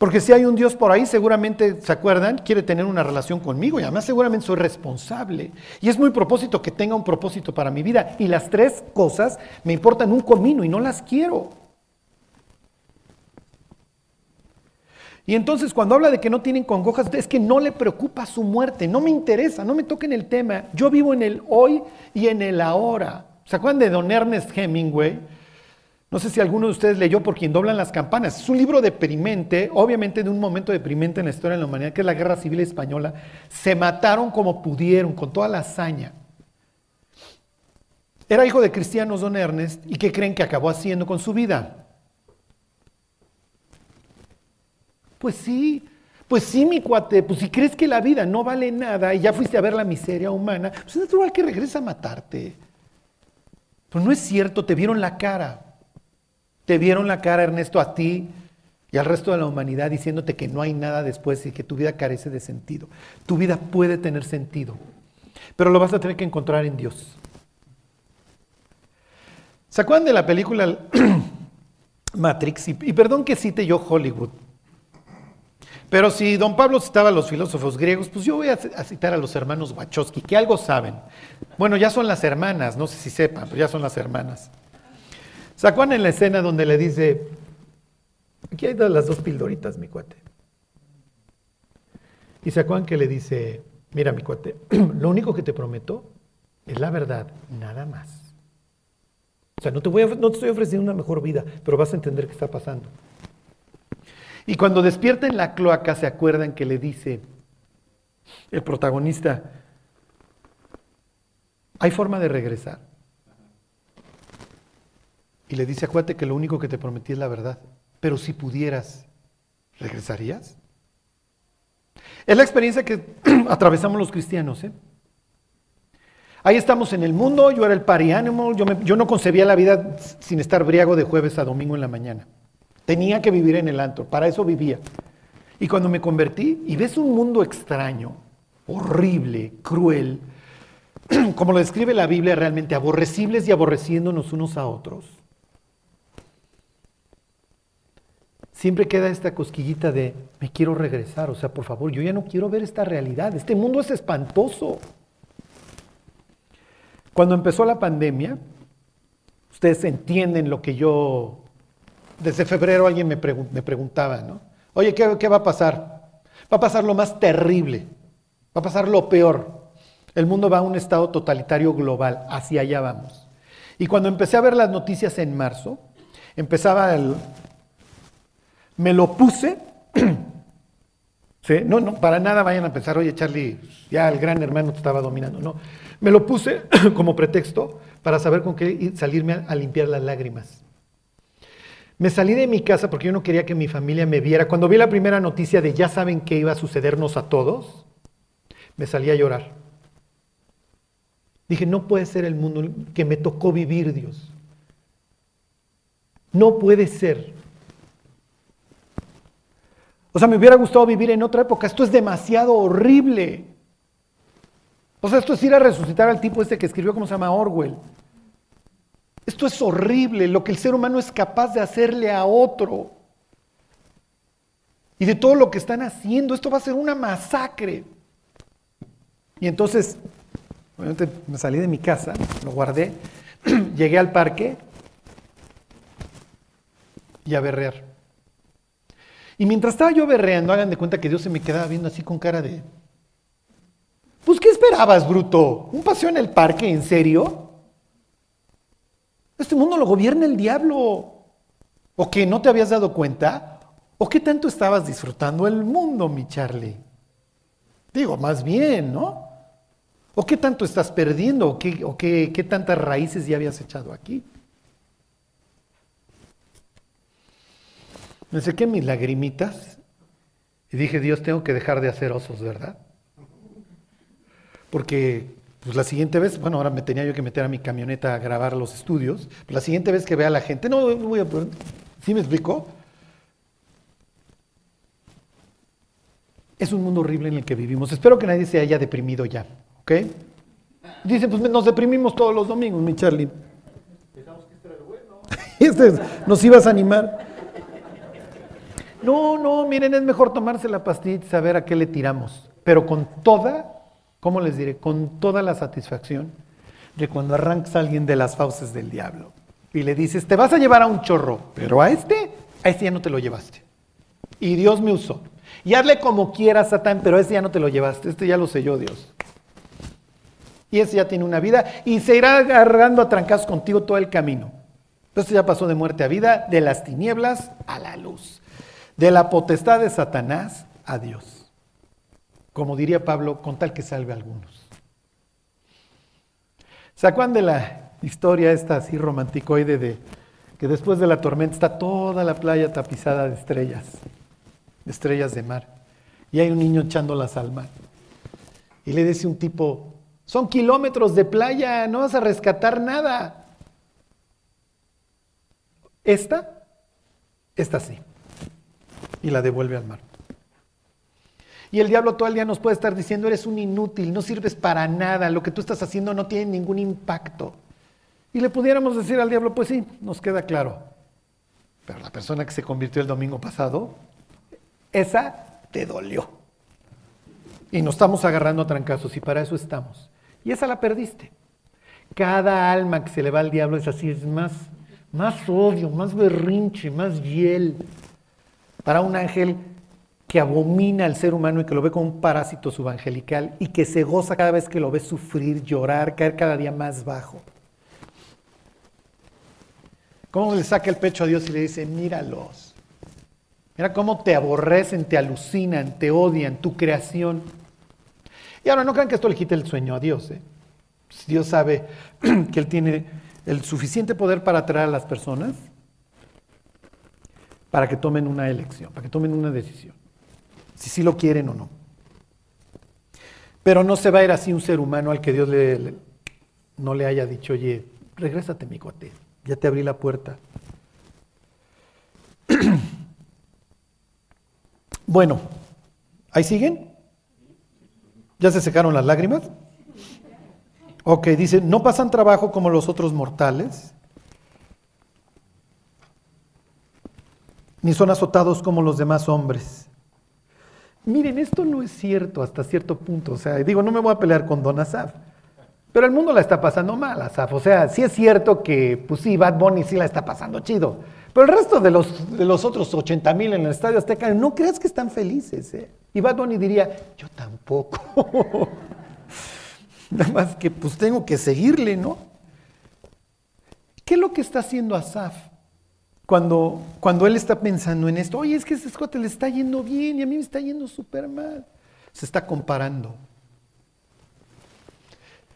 [SPEAKER 1] Porque si hay un Dios por ahí, seguramente, ¿se acuerdan? Quiere tener una relación conmigo y además seguramente soy responsable. Y es muy propósito que tenga un propósito para mi vida. Y las tres cosas me importan un comino y no las quiero. Y entonces cuando habla de que no tienen congojas, es que no le preocupa su muerte, no me interesa, no me toquen el tema. Yo vivo en el hoy y en el ahora. ¿Se acuerdan de Don Ernest Hemingway? No sé si alguno de ustedes leyó por quien doblan las campanas. Es un libro deprimente, obviamente de un momento deprimente en la historia de la humanidad, que es la Guerra Civil Española. Se mataron como pudieron, con toda la hazaña. Era hijo de cristianos Don Ernest, ¿y qué creen que acabó haciendo con su vida? Pues sí, pues sí, mi cuate, pues si crees que la vida no vale nada y ya fuiste a ver la miseria humana, pues es natural que regresa a matarte. Pero no es cierto, te vieron la cara. Te vieron la cara, Ernesto, a ti y al resto de la humanidad diciéndote que no hay nada después y que tu vida carece de sentido. Tu vida puede tener sentido, pero lo vas a tener que encontrar en Dios. ¿Se acuerdan de la película Matrix? Y, perdón que cite yo Hollywood, pero si don Pablo citaba a los filósofos griegos, pues yo voy a, citar a los hermanos Wachowski, que algo saben. Bueno, ya son las hermanas, no sé si sepan, pero ya son las hermanas. Sacuan en la escena donde le dice, aquí hay las dos pildoritas, mi cuate. Y Sacuan que le dice, mira mi cuate, lo único que te prometo es la verdad, nada más. O sea, no te, voy no te estoy ofreciendo una mejor vida, pero vas a entender qué está pasando. Y cuando despierta en la cloaca se acuerdan que le dice el protagonista, ¿hay forma de regresar? Y le dice, acuérdate que lo único que te prometí es la verdad, pero si pudieras, ¿regresarías? Es la experiencia que atravesamos los cristianos. ¿eh? Ahí estamos en el mundo, yo era el party yo, yo no concebía la vida sin estar briago de jueves a domingo en la mañana. Tenía que vivir en el antro, para eso vivía. Y cuando me convertí y ves un mundo extraño, horrible, cruel, como lo describe la Biblia realmente, aborrecibles y aborreciéndonos unos a otros, siempre queda esta cosquillita de, me quiero regresar, o sea, por favor, yo ya no quiero ver esta realidad, este mundo es espantoso. Cuando empezó la pandemia, ustedes entienden lo que yo desde febrero alguien me, preguntaba, ¿no? Oye, ¿qué, va a pasar? Va a pasar lo más terrible, va a pasar lo peor. El mundo va a un estado totalitario global, hacia allá vamos. Y cuando empecé a ver las noticias en marzo, empezaba el... Me lo puse, no, no, para nada vayan a pensar, oye Charlie, ya el gran hermano te estaba dominando, no. Me lo puse como pretexto para saber con qué salirme a limpiar las lágrimas. Me salí de mi casa porque yo no quería que mi familia me viera. Cuando vi la primera noticia de ya saben qué iba a sucedernos a todos, me salí a llorar. Dije, no puede ser el mundo que me tocó vivir, Dios. No puede ser. O sea, me hubiera gustado vivir en otra época. Esto es demasiado horrible. O sea, esto es ir a resucitar al tipo este que escribió, ¿cómo se llama? Orwell. Esto es horrible, lo que el ser humano es capaz de hacerle a otro. Y de todo lo que están haciendo, esto va a ser una masacre. Y entonces, obviamente me salí de mi casa, lo guardé, llegué al parque y a berrear. Y mientras estaba yo berreando, hagan de cuenta que Dios se me quedaba viendo así con cara de, pues ¿qué esperabas, bruto? ¿Un paseo en el parque? ¿En serio? Este mundo lo gobierna el diablo. ¿O que no te habías dado cuenta? ¿O qué tanto estabas disfrutando el mundo, mi Charlie? Digo, más bien, ¿no? ¿O qué tanto estás perdiendo? ¿O qué, o qué, qué tantas raíces ya habías echado aquí? Me sequé mis lagrimitas y dije, Dios, tengo que dejar de hacer osos, ¿verdad? Porque pues la siguiente vez, bueno, ahora me tenía yo que meter a mi camioneta a grabar los estudios. La siguiente vez que vea a la gente, no, no voy a. ¿Sí me explico? Es un mundo horrible en el que vivimos. Espero que nadie se haya deprimido ya, ¿ok? Dicen, pues nos deprimimos todos los domingos, mi Charlie. Pensamos que este era bueno. este nos ibas a animar. No, no, miren, es mejor tomarse la pastilla y saber a qué le tiramos, pero con toda ¿cómo les diré? Con toda la satisfacción de cuando arrancas a alguien de las fauces del diablo y le dices, te vas a llevar a un chorro, pero a este, a este ya no te lo llevaste. Y Dios me usó. Y hazle como quieras, Satán, pero a este ya no te lo llevaste, este ya lo selló Dios. Y ese ya tiene una vida y se irá agarrando a trancazos contigo todo el camino. Este ya pasó de muerte a vida, de las tinieblas a la luz, de la potestad de Satanás a Dios como diría Pablo, con tal que salve a algunos. ¿Se de la historia esta así romanticoide de que después de la tormenta está toda la playa tapizada de estrellas, de estrellas de mar, y hay un niño echándolas al mar? Y le dice un tipo, son kilómetros de playa, no vas a rescatar nada. Esta, esta sí. Y la devuelve al mar. Y el diablo todo el día nos puede estar diciendo, eres un inútil, no sirves para nada, lo que tú estás haciendo no tiene ningún impacto. Y le pudiéramos decir al diablo, pues sí, nos queda claro. Pero la persona que se convirtió el domingo pasado, esa te dolió. Y nos estamos agarrando a trancazos y para eso estamos. Y esa la perdiste. Cada alma que se le va al diablo es así, es más, más odio, más berrinche, más hiel. Para un ángel que abomina al ser humano y que lo ve como un parásito subangelical y que se goza cada vez que lo ve sufrir, llorar, caer cada día más bajo. ¿Cómo le saca el pecho a Dios y le dice, míralos? Mira cómo te aborrecen, te alucinan, te odian, tu creación. Y ahora no crean que esto le quite el sueño a Dios. ¿eh? Dios sabe que Él tiene el suficiente poder para atraer a las personas para que tomen una elección, para que tomen una decisión, si sí lo quieren o no. Pero no se va a ir así un ser humano al que Dios le, no le haya dicho, oye, regrésate mi cuate, ya te abrí la puerta. bueno, ¿ahí siguen? ¿Ya se secaron las lágrimas? Ok, dice, no pasan trabajo como los otros mortales, ni son azotados como los demás hombres. Miren, esto no es cierto hasta cierto punto. O sea, digo, no me voy a pelear con Don Asaf. Pero el mundo la está pasando mal, Asaf. O sea, sí es cierto que, pues sí, Bad Bunny sí la está pasando chido. Pero el resto de los, de los otros 80 mil en el Estadio Azteca, no creas que están felices. ¿eh? Y Bad Bunny diría, yo tampoco. Nada más que pues tengo que seguirle, ¿no? ¿Qué es lo que está haciendo Asaf? Cuando, cuando él está pensando en esto, oye, es que ese escote le está yendo bien y a mí me está yendo súper mal. Se está comparando.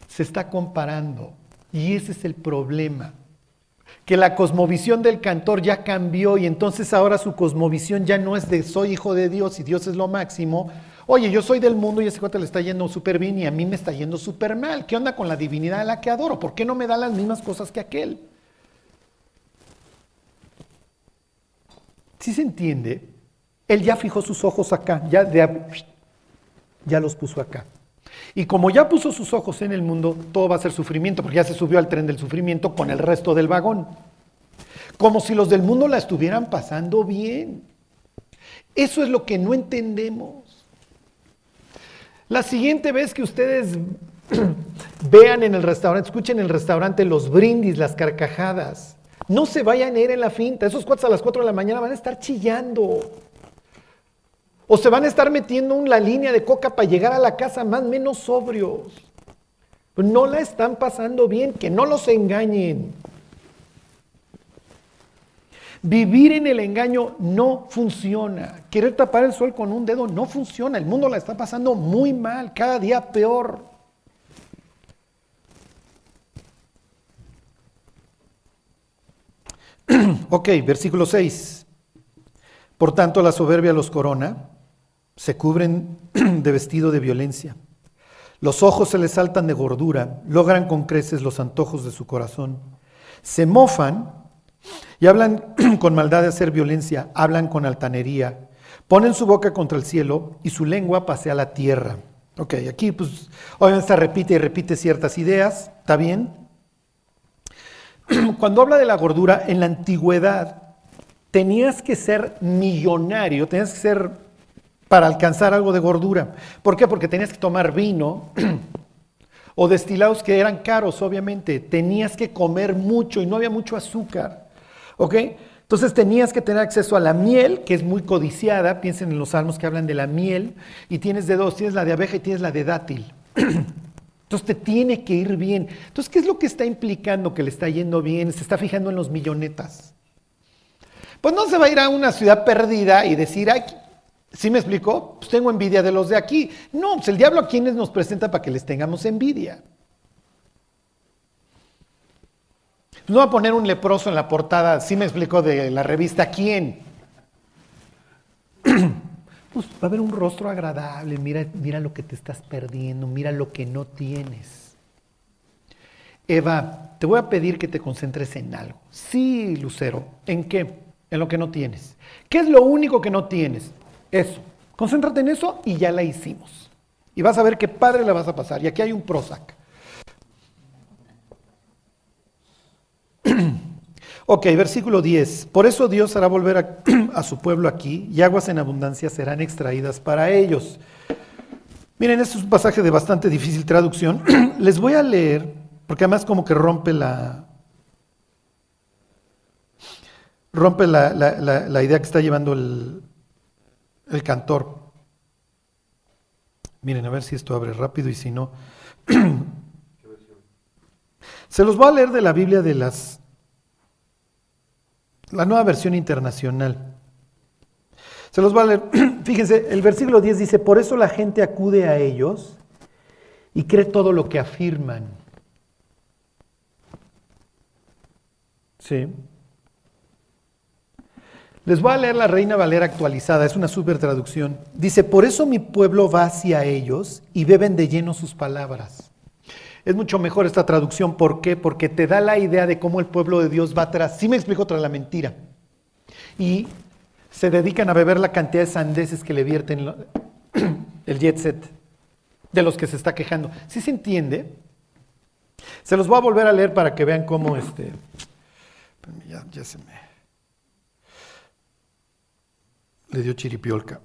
[SPEAKER 1] Se está comparando. Y ese es el problema que la cosmovisión del cantor ya cambió y entonces ahora su cosmovisión ya no es de soy hijo de Dios y Dios es lo máximo. Oye, yo soy del mundo y ese cuate le está yendo súper bien y a mí me está yendo súper mal. ¿Qué onda con la divinidad a la que adoro? ¿Por qué no me da las mismas cosas que aquel? ¿Sí se entiende? Él ya fijó sus ojos acá, ya los puso acá. Y como ya puso sus ojos en el mundo, todo va a ser sufrimiento, porque ya se subió al tren del sufrimiento con el resto del vagón. Como si los del mundo la estuvieran pasando bien. Eso es lo que no entendemos. La siguiente vez que ustedes vean en el restaurante, escuchen en el restaurante los brindis, las carcajadas, no se vayan a ir en la finta. Esos cuates a las 4 de la mañana van a estar chillando. O se van a estar metiendo una línea de coca para llegar a la casa más menos sobrios. No la están pasando bien, que no los engañen. Vivir en el engaño no funciona. Querer tapar el sol con un dedo no funciona. El mundo la está pasando muy mal, cada día peor. ok, versículo 6. Por tanto, la soberbia los corona se cubren de vestido de violencia. Los ojos se les saltan de gordura, logran con creces los antojos de su corazón. Se mofan y hablan con maldad de hacer violencia, hablan con altanería, ponen su boca contra el cielo y su lengua pasea la tierra. Ok, aquí pues obviamente repite y repite ciertas ideas, ¿está bien? Cuando habla de la gordura, en la antigüedad tenías que ser millonario, tenías que ser para alcanzar algo de gordura. ¿Por qué? Porque tenías que tomar vino o destilados que eran caros, obviamente. Tenías que comer mucho y no había mucho azúcar. ¿Ok? Entonces tenías que tener acceso a la miel, que es muy codiciada. Piensen en los salmos que hablan de la miel. Y tienes de dos, tienes la de abeja y tienes la de dátil. Entonces te tiene que ir bien. Entonces, ¿qué es lo que está implicando que le está yendo bien? Se está fijando en los millonetas. Pues no se va a ir a una ciudad perdida y decir, ¿Sí me explicó? Pues tengo envidia de los de aquí. No, pues el diablo a quienes nos presenta para que les tengamos envidia. No va a poner un leproso en la portada, ¿sí me explicó de la revista quién? Pues va a haber un rostro agradable, mira, mira lo que te estás perdiendo, mira lo que no tienes. Eva, te voy a pedir que te concentres en algo. Sí, Lucero, ¿en qué? en lo que no tienes. ¿Qué es lo único que no tienes? Eso. Concéntrate en eso y ya la hicimos. Y vas a ver qué padre la vas a pasar. Y aquí hay un Prozac. ok, versículo 10. Por eso Dios hará volver a, su pueblo aquí y aguas en abundancia serán extraídas para ellos. Miren, este es un pasaje de bastante difícil traducción. Les voy a leer, porque además como que rompe la, rompe la, la, idea que está llevando el, el, cantor. Miren, a ver si esto abre rápido y si no. Se los voy a leer de la Biblia de las... La nueva versión internacional. Se los voy a leer. Fíjense, el versículo 10 dice, por eso la gente acude a ellos y cree todo lo que afirman. Sí. Les voy a leer la Reina Valera actualizada, es una super traducción. Dice, por eso mi pueblo va hacia ellos y beben de lleno sus palabras. Es mucho mejor esta traducción, ¿por qué? Porque te da la idea de cómo el pueblo de Dios va atrás. Sí me explico tras la mentira. Y se dedican a beber la cantidad de sandeces que le vierten el jet set de los que se está quejando. ¿Sí se entiende? Se los voy a volver a leer para que vean cómo este... Ya se me le dio chiripiolca.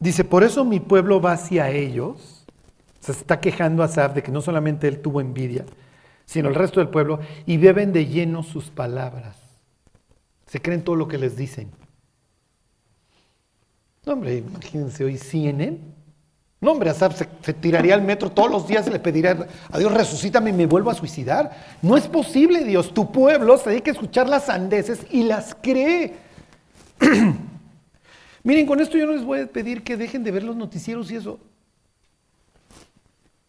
[SPEAKER 1] Dice, por eso mi pueblo va hacia ellos. Se está quejando a Asaf de que no solamente él tuvo envidia, sino el resto del pueblo, y beben de lleno sus palabras. Se creen todo lo que les dicen. No, hombre, imagínense hoy CNN. No, hombre, Asaf se, tiraría al metro todos los días y le pediría a Dios, resucítame y me vuelvo a suicidar. No es posible, Dios. Tu pueblo se dedica a escuchar las sandeces y las cree. Miren, con esto yo no les voy a pedir que dejen de ver los noticieros y eso.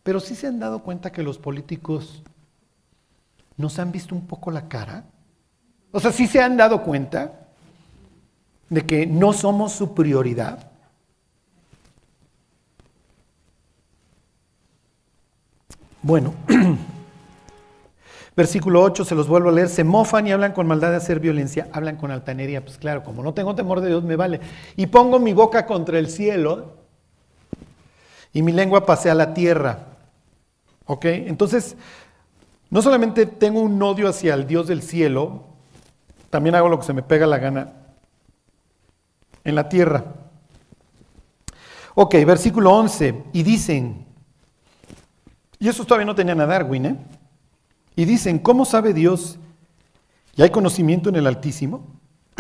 [SPEAKER 1] Pero sí se han dado cuenta que los políticos nos han visto un poco la cara. O sea, sí se han dado cuenta de que no somos su prioridad. Bueno, versículo 8, se los vuelvo a leer, se mofan y hablan con maldad de hacer violencia, hablan con altanería, pues claro, como no tengo temor de Dios, me vale. Y pongo mi boca contra el cielo y mi lengua pasea la tierra. ¿Ok? Entonces, no solamente tengo un odio hacia el Dios del cielo, también hago lo que se me pega la gana en la tierra. Ok, versículo 11, y dicen, y eso todavía no tenían a Darwin, ¿eh? Y dicen, ¿cómo sabe Dios? ¿Y hay conocimiento en el Altísimo?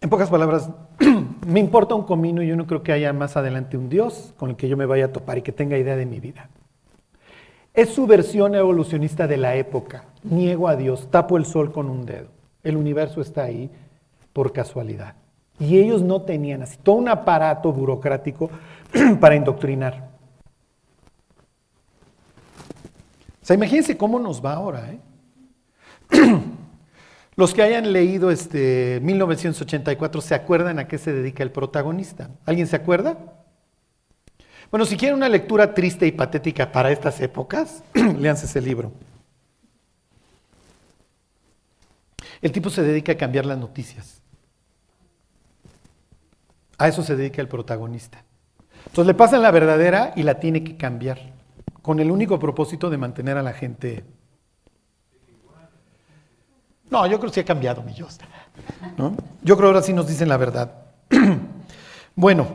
[SPEAKER 1] en pocas palabras, me importa un comino y yo no creo que haya más adelante un Dios con el que yo me vaya a topar y que tenga idea de mi vida. Es su versión evolucionista de la época. Niego a Dios, tapo el sol con un dedo. El universo está ahí por casualidad. Y ellos no tenían así todo un aparato burocrático para indoctrinar. Sea, imagínense cómo nos va ahora. ¿eh? Los que hayan leído este 1984 se acuerdan a qué se dedica el protagonista. ¿Alguien se acuerda? Bueno, si quieren una lectura triste y patética para estas épocas, léanse ese libro. El tipo se dedica a cambiar las noticias. A eso se dedica el protagonista. Entonces le pasan la verdadera y la tiene que cambiar con el único propósito de mantener a la gente. No, yo creo que sí ha cambiado, mi Dios. ¿no? Yo creo que ahora sí nos dicen la verdad. bueno,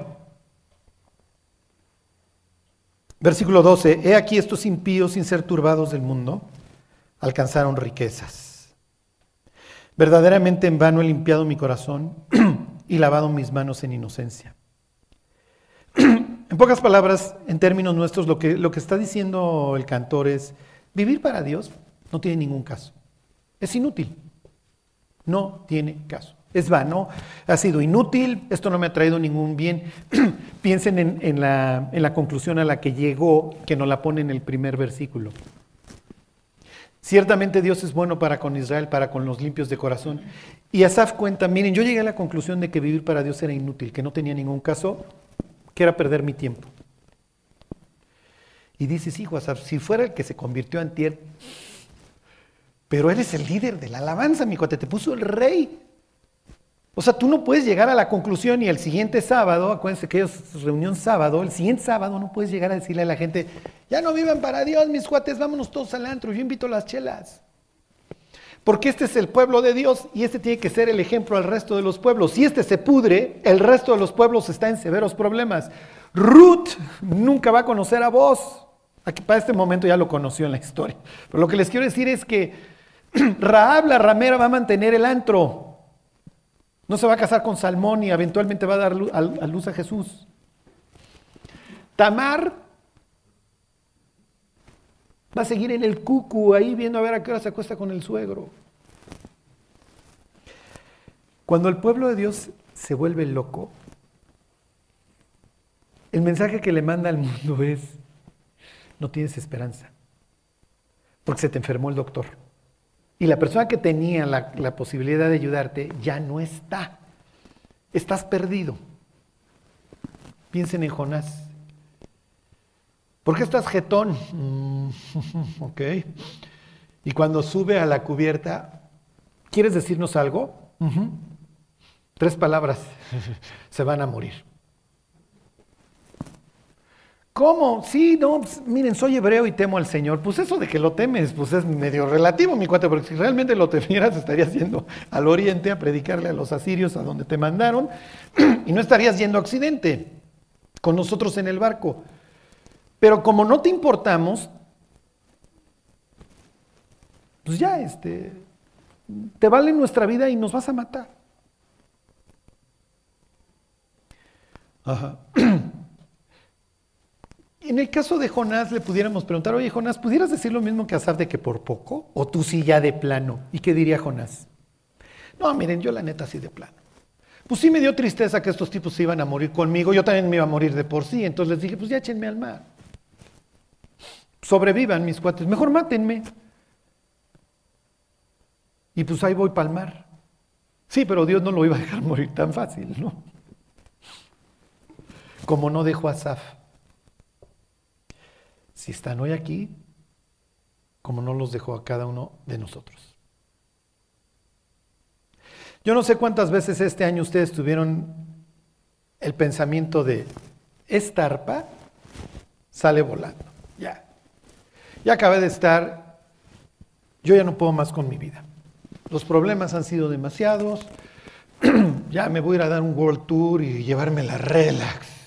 [SPEAKER 1] versículo 12. He aquí estos impíos, sin ser turbados del mundo, alcanzaron riquezas. Verdaderamente en vano he limpiado mi corazón y lavado mis manos en inocencia. En pocas palabras, en términos nuestros, lo que, lo que está diciendo el cantor es, vivir para Dios no tiene ningún caso. Es inútil. No tiene caso. Es vano, ha sido inútil, esto no me ha traído ningún bien. Piensen en, la, en la conclusión a la que llegó, que nos la pone en el primer versículo. Ciertamente Dios es bueno para con Israel, para con los limpios de corazón. Y Asaf cuenta, miren, yo llegué a la conclusión de que vivir para Dios era inútil, que no tenía ningún caso, que era perder mi tiempo. Y dices, hijo, si fuera el que se convirtió en tier, pero eres el líder de la alabanza, mi cuate, te puso el rey. O sea, tú no puedes llegar a la conclusión y el siguiente sábado, acuérdense que es reunión sábado, el siguiente sábado no puedes llegar a decirle a la gente, ya no vivan para Dios, mis cuates, vámonos todos al antro, yo invito a las chelas. Porque este es el pueblo de Dios y este tiene que ser el ejemplo al resto de los pueblos. Si este se pudre, el resto de los pueblos está en severos problemas. Ruth nunca va a conocer a vos. Para este momento ya lo conoció en la historia. Pero lo que les quiero decir es que Raab la ramera va a mantener el antro. No se va a casar con Salmón y eventualmente va a dar a luz a Jesús. Tamar va a seguir en el cucu ahí viendo a ver a qué hora se acuesta con el suegro. Cuando el pueblo de Dios se vuelve loco, el mensaje que le manda al mundo es, no tienes esperanza, porque se te enfermó el doctor. Y la persona que tenía la, posibilidad de ayudarte ya no está. Estás perdido. Piensen en Jonás. ¿Por qué estás jetón? Mm, ok. Y cuando sube a la cubierta, ¿quieres decirnos algo? Tres palabras. Se van a morir. ¿Cómo? Sí, no, pues, miren, soy hebreo y temo al Señor. Pues eso de que lo temes, pues es medio relativo, mi cuate, porque si realmente lo temieras, estarías yendo al oriente a predicarle a los asirios a donde te mandaron y no estarías yendo a occidente con nosotros en el barco. Pero como no te importamos, pues ya, este, te vale nuestra vida y nos vas a matar. En el caso de Jonás le pudiéramos preguntar, oye Jonás, ¿pudieras decir lo mismo que Asaf de que por poco? ¿O tú sí ya de plano? ¿Y qué diría Jonás? No, miren, yo la neta sí de plano. Pues sí me dio tristeza que estos tipos se iban a morir conmigo, yo también me iba a morir de por sí, entonces les dije, pues ya échenme al mar. Sobrevivan mis cuates, mejor mátenme. Y pues ahí voy para el mar. Sí, pero Dios no lo iba a dejar morir tan fácil, ¿no? Como no dejó a Asaf si están hoy aquí, como no los dejó a cada uno de nosotros. Yo no sé cuántas veces este año ustedes tuvieron el pensamiento de, esta arpa sale volando, ya. Ya acabé de estar, yo ya no puedo más con mi vida. Los problemas han sido demasiados, ya me voy a ir a dar un World Tour y llevarme la relax.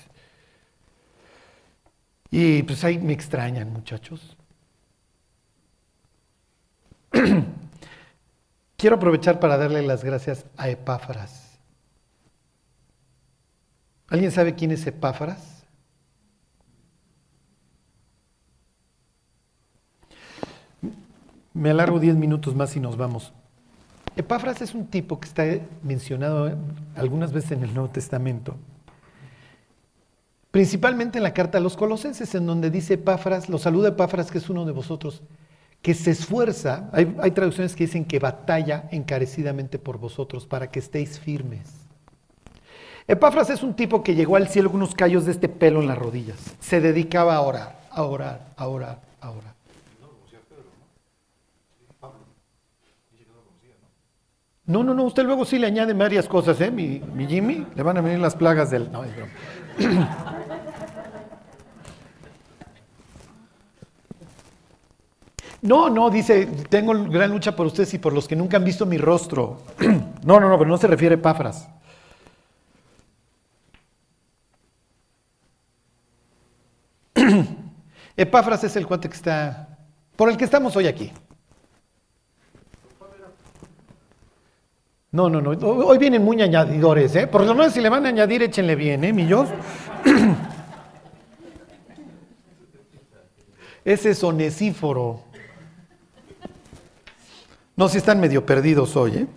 [SPEAKER 1] Y pues ahí me extrañan, muchachos. Quiero aprovechar para darle las gracias a Epáfras. ¿Alguien sabe quién es Epáfras? Me alargo diez minutos más y nos vamos. Epáfras es un tipo que está mencionado algunas veces en el Nuevo Testamento Principalmente en la carta a los colosenses, en donde dice Epáfras, lo saluda Epáfras, que es uno de vosotros, que se esfuerza, hay, hay traducciones que dicen que batalla encarecidamente por vosotros para que estéis firmes. Epáfras es un tipo que llegó al cielo con unos callos de este pelo en las rodillas. Se dedicaba a orar, a orar, a orar, a orar. No, no, no, usted luego sí le añade varias cosas, ¿eh? Mi, mi Jimmy, le van a venir las plagas del... No, es broma. No, no, dice, tengo gran lucha por ustedes y por los que nunca han visto mi rostro. no, no, no, pero no se refiere a Epáfras. Epáfras es el cuate que está, por el que estamos hoy aquí. No, no, no, hoy vienen muy añadidores, ¿eh? Por lo menos si le van a añadir, échenle bien, ¿eh? Ese es onesíforo. No, si están medio perdidos hoy, ¿eh?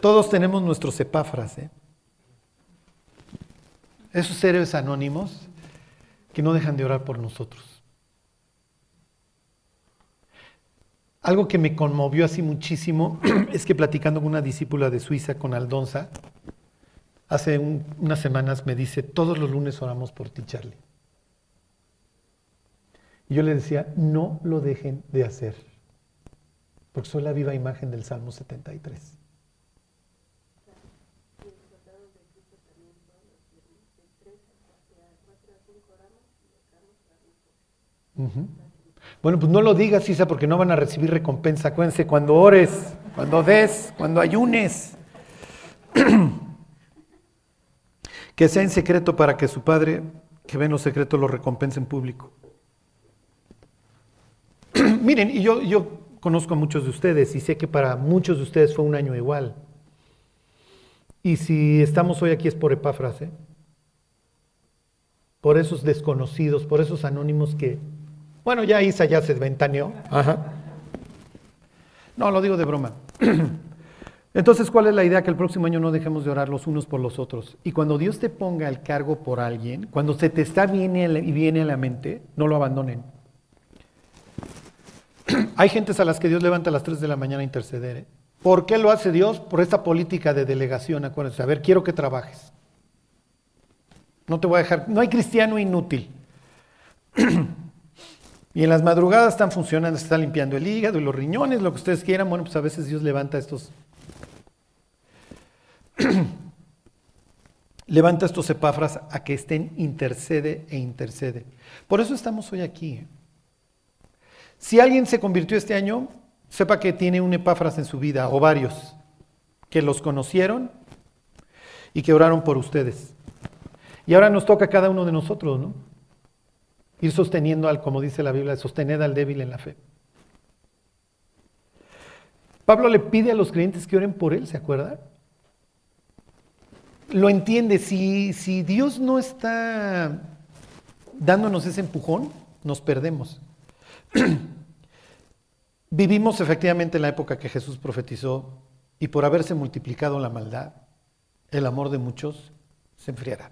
[SPEAKER 1] Todos tenemos nuestros epáfras, ¿eh? Esos héroes anónimos que no dejan de orar por nosotros. Algo que me conmovió así muchísimo es que platicando con una discípula de Suiza, con Aldonza, hace unas semanas me dice, todos los lunes oramos por ti, Charlie. Y yo le decía, no lo dejen de hacer, porque soy la viva imagen del Salmo 73. Bueno, pues no lo digas, Isa, porque no van a recibir recompensa. Acuérdense, cuando ores, cuando des, cuando ayunes, que sea en secreto para que su Padre, que ve en lo secreto, lo recompense en público. Miren, y yo, yo conozco a muchos de ustedes y sé que para muchos de ustedes fue un año igual. Y si estamos hoy aquí es por Epáfras, ¿eh? por esos desconocidos, por esos anónimos que bueno, ya Isa ya se ventaneó. Ajá. No, lo digo de broma. Entonces, ¿cuál es la idea? Que el próximo año no dejemos de orar los unos por los otros. Y cuando Dios te ponga el cargo por alguien, cuando se te está viene y viene a la mente, no lo abandonen. Hay gentes a las que Dios levanta a las 3 de la mañana a interceder. ¿eh? ¿Por qué lo hace Dios? Por esta política de delegación, acuérdense. A ver, quiero que trabajes. No te voy a dejar, no hay cristiano inútil. Y en las madrugadas están funcionando, se está limpiando el hígado y los riñones, lo que ustedes quieran. Bueno, pues a veces Dios levanta estos. levanta estos epáfras a que estén intercede e intercede. Por eso estamos hoy aquí. ¿eh? Si alguien se convirtió este año, sepa que tiene un epáfras en su vida, o varios, que los conocieron y que oraron por ustedes. Y ahora nos toca a cada uno de nosotros, ¿no? Ir sosteniendo al, como dice la Biblia, sostener al débil en la fe. Pablo le pide a los creyentes que oren por él, ¿se acuerda? Lo entiende, si, si Dios no está dándonos ese empujón, nos perdemos. Vivimos efectivamente en la época que Jesús profetizó y por haberse multiplicado la maldad, el amor de muchos se enfriará.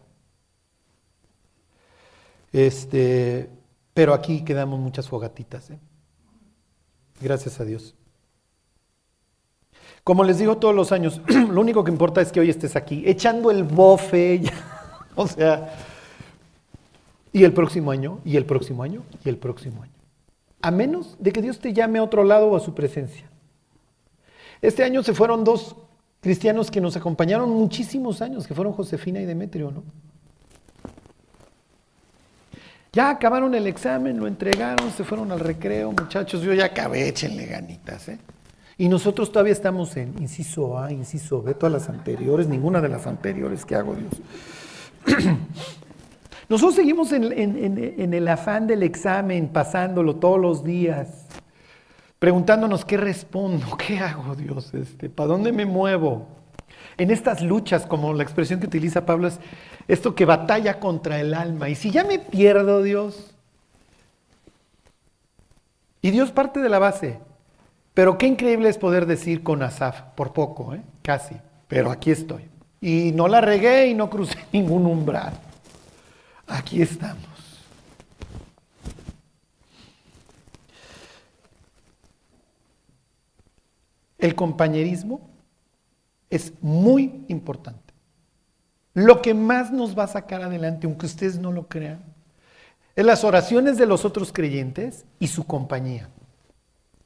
[SPEAKER 1] Este, pero aquí quedamos muchas fogatitas. ¿eh? Gracias a Dios. Como les digo todos los años, lo único que importa es que hoy estés aquí, echando el bofe, o sea, y el próximo año, y el próximo año, y el próximo año. A menos de que Dios te llame a otro lado o a su presencia. Este año se fueron dos cristianos que nos acompañaron muchísimos años, que fueron Josefina y Demetrio, ¿no? Ya acabaron el examen, lo entregaron, se fueron al recreo, muchachos, yo ya acabé, échenle ganitas, ¿eh? Y nosotros todavía estamos en inciso A, inciso B, todas las anteriores, ninguna de las anteriores que hago Dios. Nosotros seguimos en, el afán del examen, pasándolo todos los días, preguntándonos qué respondo, qué hago Dios, este, ¿para dónde me muevo? En estas luchas, como la expresión que utiliza Pablo es, esto que batalla contra el alma. Y si ya me pierdo, Dios. Y Dios parte de la base. Pero qué increíble es poder decir con Asaf, por poco, ¿eh? casi, pero aquí estoy. Y no la regué y no crucé ningún umbral. Aquí estamos. El compañerismo es muy importante. Lo que más nos va a sacar adelante, aunque ustedes no lo crean, es las oraciones de los otros creyentes y su compañía.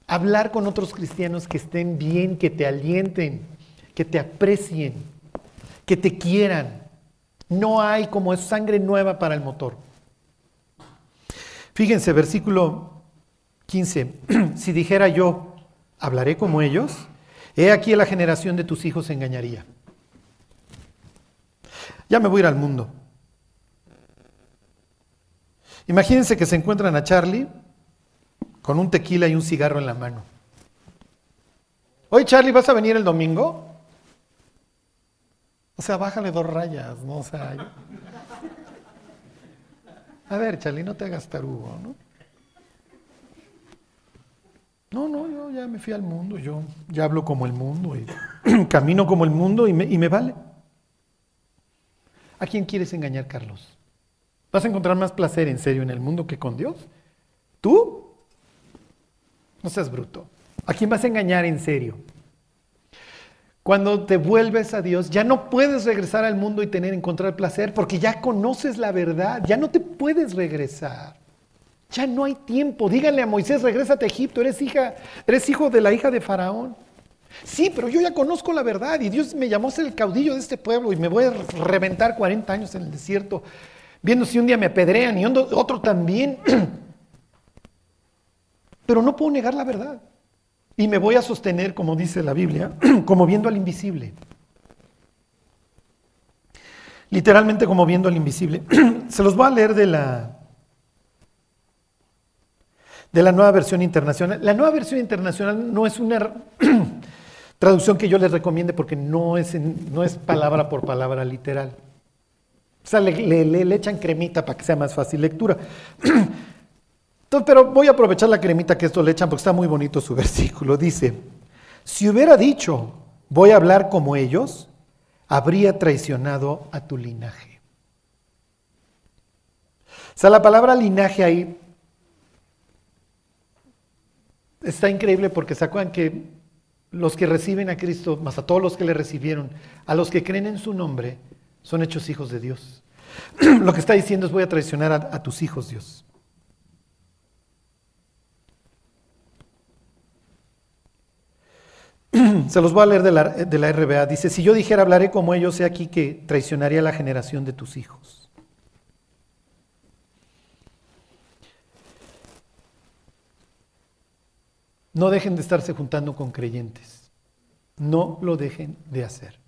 [SPEAKER 1] Hablar con otros cristianos que estén bien, que te alienten, que te aprecien, que te quieran. No hay como sangre nueva para el motor. Fíjense, versículo 15. si dijera yo, hablaré como ellos, he aquí la generación de tus hijos engañaría. Ya me voy a ir al mundo. Imagínense que se encuentran a Charlie con un tequila y un cigarro en la mano. Oye, Charlie, ¿vas a venir el domingo? O sea, bájale dos rayas, ¿no? O sea, a ver, Charlie, no te hagas tarugo, ¿no? No, no, yo ya me fui al mundo, yo ya hablo como el mundo y camino como el mundo y me, y me vale. ¿A quién quieres engañar, Carlos? ¿Vas a encontrar más placer en serio en el mundo que con Dios? ¿Tú? No seas bruto. ¿A quién vas a engañar en serio? Cuando te vuelves a Dios, ya no puedes regresar al mundo y tener encontrar placer porque ya conoces la verdad, ya no te puedes regresar. Ya no hay tiempo. Díganle a Moisés, regrésate a Egipto, eres hija, eres hijo de la hija de Faraón. Sí, pero yo ya conozco la verdad y Dios me llamó ser el caudillo de este pueblo y me voy a reventar 40 años en el desierto, viendo si un día me apedrean y otro también. Pero no puedo negar la verdad. Y me voy a sostener, como dice la Biblia, como viendo al invisible. Literalmente como viendo al invisible. Se los voy a leer de la, de la nueva versión internacional. La nueva versión internacional no es una traducción que yo les recomiende porque no es, no es palabra por palabra literal. O sea, le, le echan cremita para que sea más fácil lectura pero voy a aprovechar la cremita que esto le echan porque está muy bonito su versículo. Dice, si hubiera dicho, voy a hablar como ellos, habría traicionado a tu linaje. O sea, la palabra linaje ahí está increíble porque se acuerdan que los que reciben a Cristo, más a todos los que le recibieron, a los que creen en su nombre, son hechos hijos de Dios. Lo que está diciendo es voy a traicionar a tus hijos, Dios. Se los voy a leer de la, de la, RBA. Dice, si yo dijera hablaré como ellos, sé aquí que traicionaría la generación de tus hijos. No dejen de estarse juntando con creyentes. No lo dejen de hacer.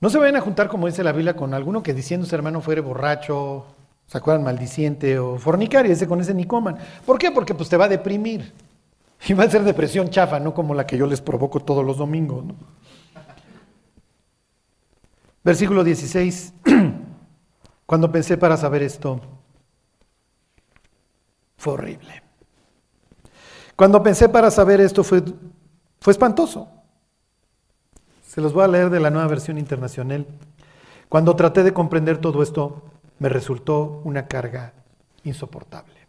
[SPEAKER 1] No se vayan a juntar, como dice la Biblia, con alguno que diciendo su hermano fuere borracho, se acuerdan, maldiciente o fornicario, ese con ese ni coman. ¿Por qué? Porque pues te va a deprimir. Y va a ser depresión chafa, no como la que yo les provoco todos los domingos. Versículo 16. Cuando pensé para saber esto, fue horrible. Cuando pensé para saber esto fue, fue espantoso. Se los voy a leer de la nueva versión internacional. Cuando traté de comprender todo esto, me resultó una carga insoportable.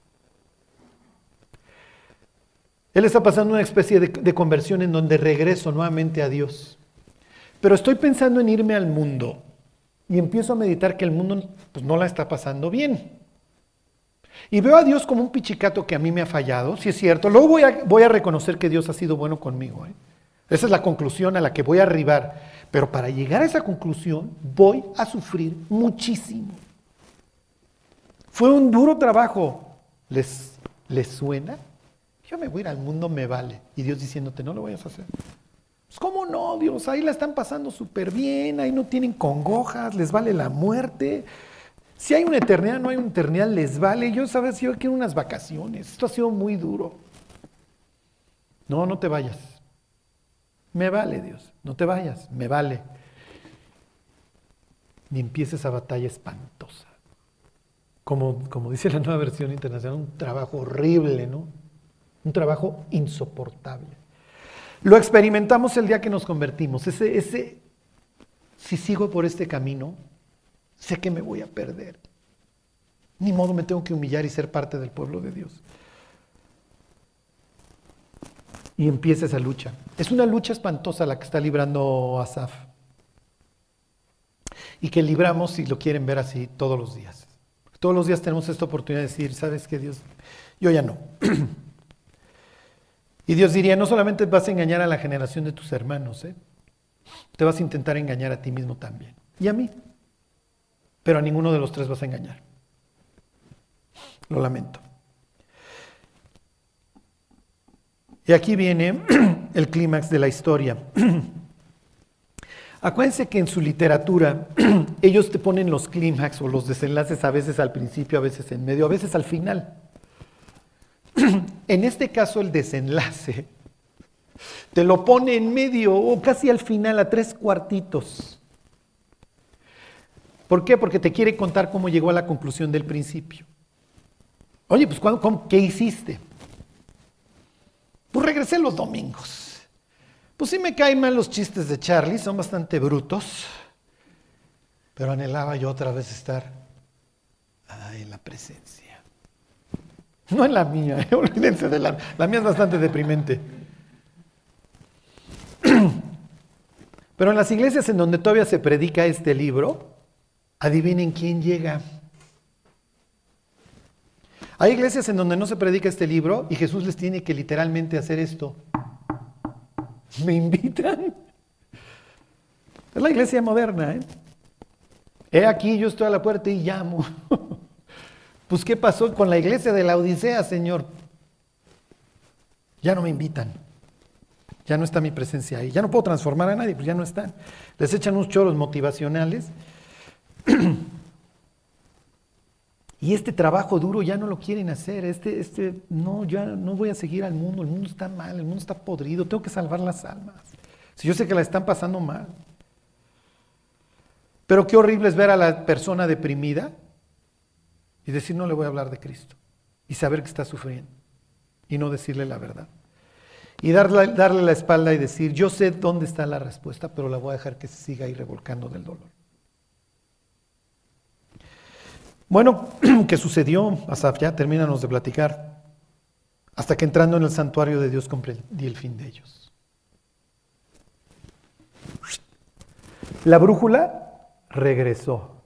[SPEAKER 1] Él está pasando una especie de, conversión en donde regreso nuevamente a Dios. Pero estoy pensando en irme al mundo y empiezo a meditar que el mundo pues, no la está pasando bien. Y veo a Dios como un pichicato que a mí me ha fallado, si es cierto. Luego voy a, reconocer que Dios ha sido bueno conmigo. ¿eh? Esa es la conclusión a la que voy a arribar. Pero para llegar a esa conclusión voy a sufrir muchísimo. Fue un duro trabajo. ¿Les, les suena? Yo me voy a ir al mundo, me vale. Y Dios diciéndote, no lo vayas a hacer. Pues, ¿Cómo no, Dios? Ahí la están pasando súper bien, ahí no tienen congojas, les vale la muerte. Si hay una eternidad, no hay una eternidad, les vale. Yo, sabes, yo quiero unas vacaciones. Esto ha sido muy duro. No, no te vayas. Me vale, Dios. No te vayas, me vale. Ni empieces esa batalla espantosa. Como, como dice la nueva versión internacional, un trabajo horrible, ¿no? Un trabajo insoportable. Lo experimentamos el día que nos convertimos. Ese, ese, si sigo por este camino, sé que me voy a perder. Ni modo me tengo que humillar y ser parte del pueblo de Dios. Y empieza esa lucha. Es una lucha espantosa la que está librando Asaf. Y que libramos, si lo quieren ver así, todos los días. Todos los días tenemos esta oportunidad de decir, ¿sabes qué, Dios? Yo ya no. Y Dios diría, no solamente vas a engañar a la generación de tus hermanos, ¿eh? te vas a intentar engañar a ti mismo también. Y a mí. Pero a ninguno de los tres vas a engañar. Lo lamento. Y aquí viene el clímax de la historia. Acuérdense que en su literatura ellos te ponen los clímax o los desenlaces a veces al principio, a veces en medio, a veces al final. En este caso el desenlace te lo pone en medio o casi al final, a tres cuartitos. ¿Por qué? Porque te quiere contar cómo llegó a la conclusión del principio. Oye, pues ¿qué hiciste? Pues regresé los domingos. Pues sí me caen mal los chistes de Charlie, son bastante brutos, pero anhelaba yo otra vez estar en la presencia. No en la mía, olvídense de la, la mía es bastante deprimente. Pero en las iglesias en donde todavía se predica este libro, adivinen quién llega. Hay iglesias en donde no se predica este libro y Jesús les tiene que literalmente hacer esto. ¿Me invitan? Es la iglesia moderna, ¿eh? He aquí, yo estoy a la puerta y llamo. Pues, ¿qué pasó con la iglesia de la Odisea, Señor? Ya no me invitan. Ya no está mi presencia ahí. Ya no puedo transformar a nadie, pues ya no están. Les echan unos choros motivacionales. y este trabajo duro ya no lo quieren hacer. Este, este, no, ya no voy a seguir al mundo. El mundo está mal, el mundo está podrido. Tengo que salvar las almas. Si yo sé que la están pasando mal. Pero qué horrible es ver a la persona deprimida y decir no le voy a hablar de Cristo. Y saber que está sufriendo. Y no decirle la verdad. Y darle, darle la espalda y decir, yo sé dónde está la respuesta, pero la voy a dejar que se siga ahí revolcando del dolor. Bueno, ¿qué sucedió? Asaf, ya termínanos de platicar. Hasta que entrando en el santuario de Dios comprendí el fin de ellos. La brújula regresó.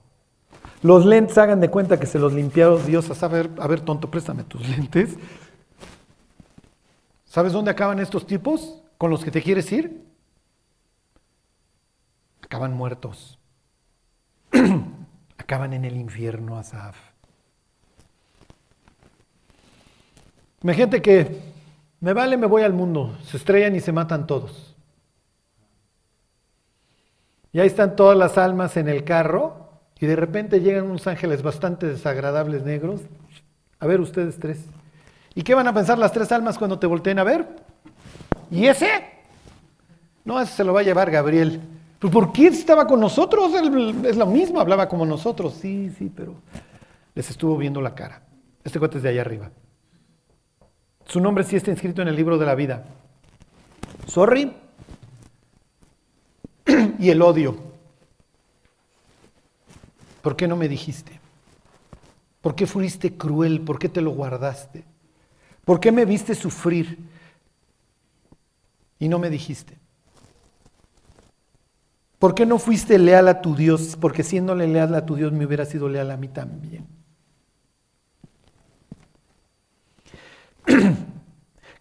[SPEAKER 1] Los lentes hagan de cuenta que se los limpiaron Dios. A a ver, tonto, préstame tus lentes. ¿Sabes dónde acaban estos tipos con los que te quieres ir? Acaban muertos. acaban en el infierno, Asaf. Imagínate que me vale, me voy al mundo, se estrellan y se matan todos. Y ahí están todas las almas en el carro y de repente llegan unos ángeles bastante desagradables negros. A ver ustedes tres. ¿Y qué van a pensar las tres almas cuando te volteen a ver? ¿Y ese? No, ese se lo va a llevar Gabriel. ¿Pero por qué estaba con nosotros? es lo mismo, hablaba como nosotros. Sí, sí, pero les estuvo viendo la cara. Este cuate es de allá arriba. Su nombre sí está inscrito en el libro de la vida. Sorry. y el odio. ¿Por qué no me dijiste? ¿Por qué fuiste cruel? ¿Por qué te lo guardaste? ¿Por qué me viste sufrir y no me dijiste? ¿Por qué no fuiste leal a tu Dios? Porque siéndole leal a tu Dios me hubiera sido leal a mí también.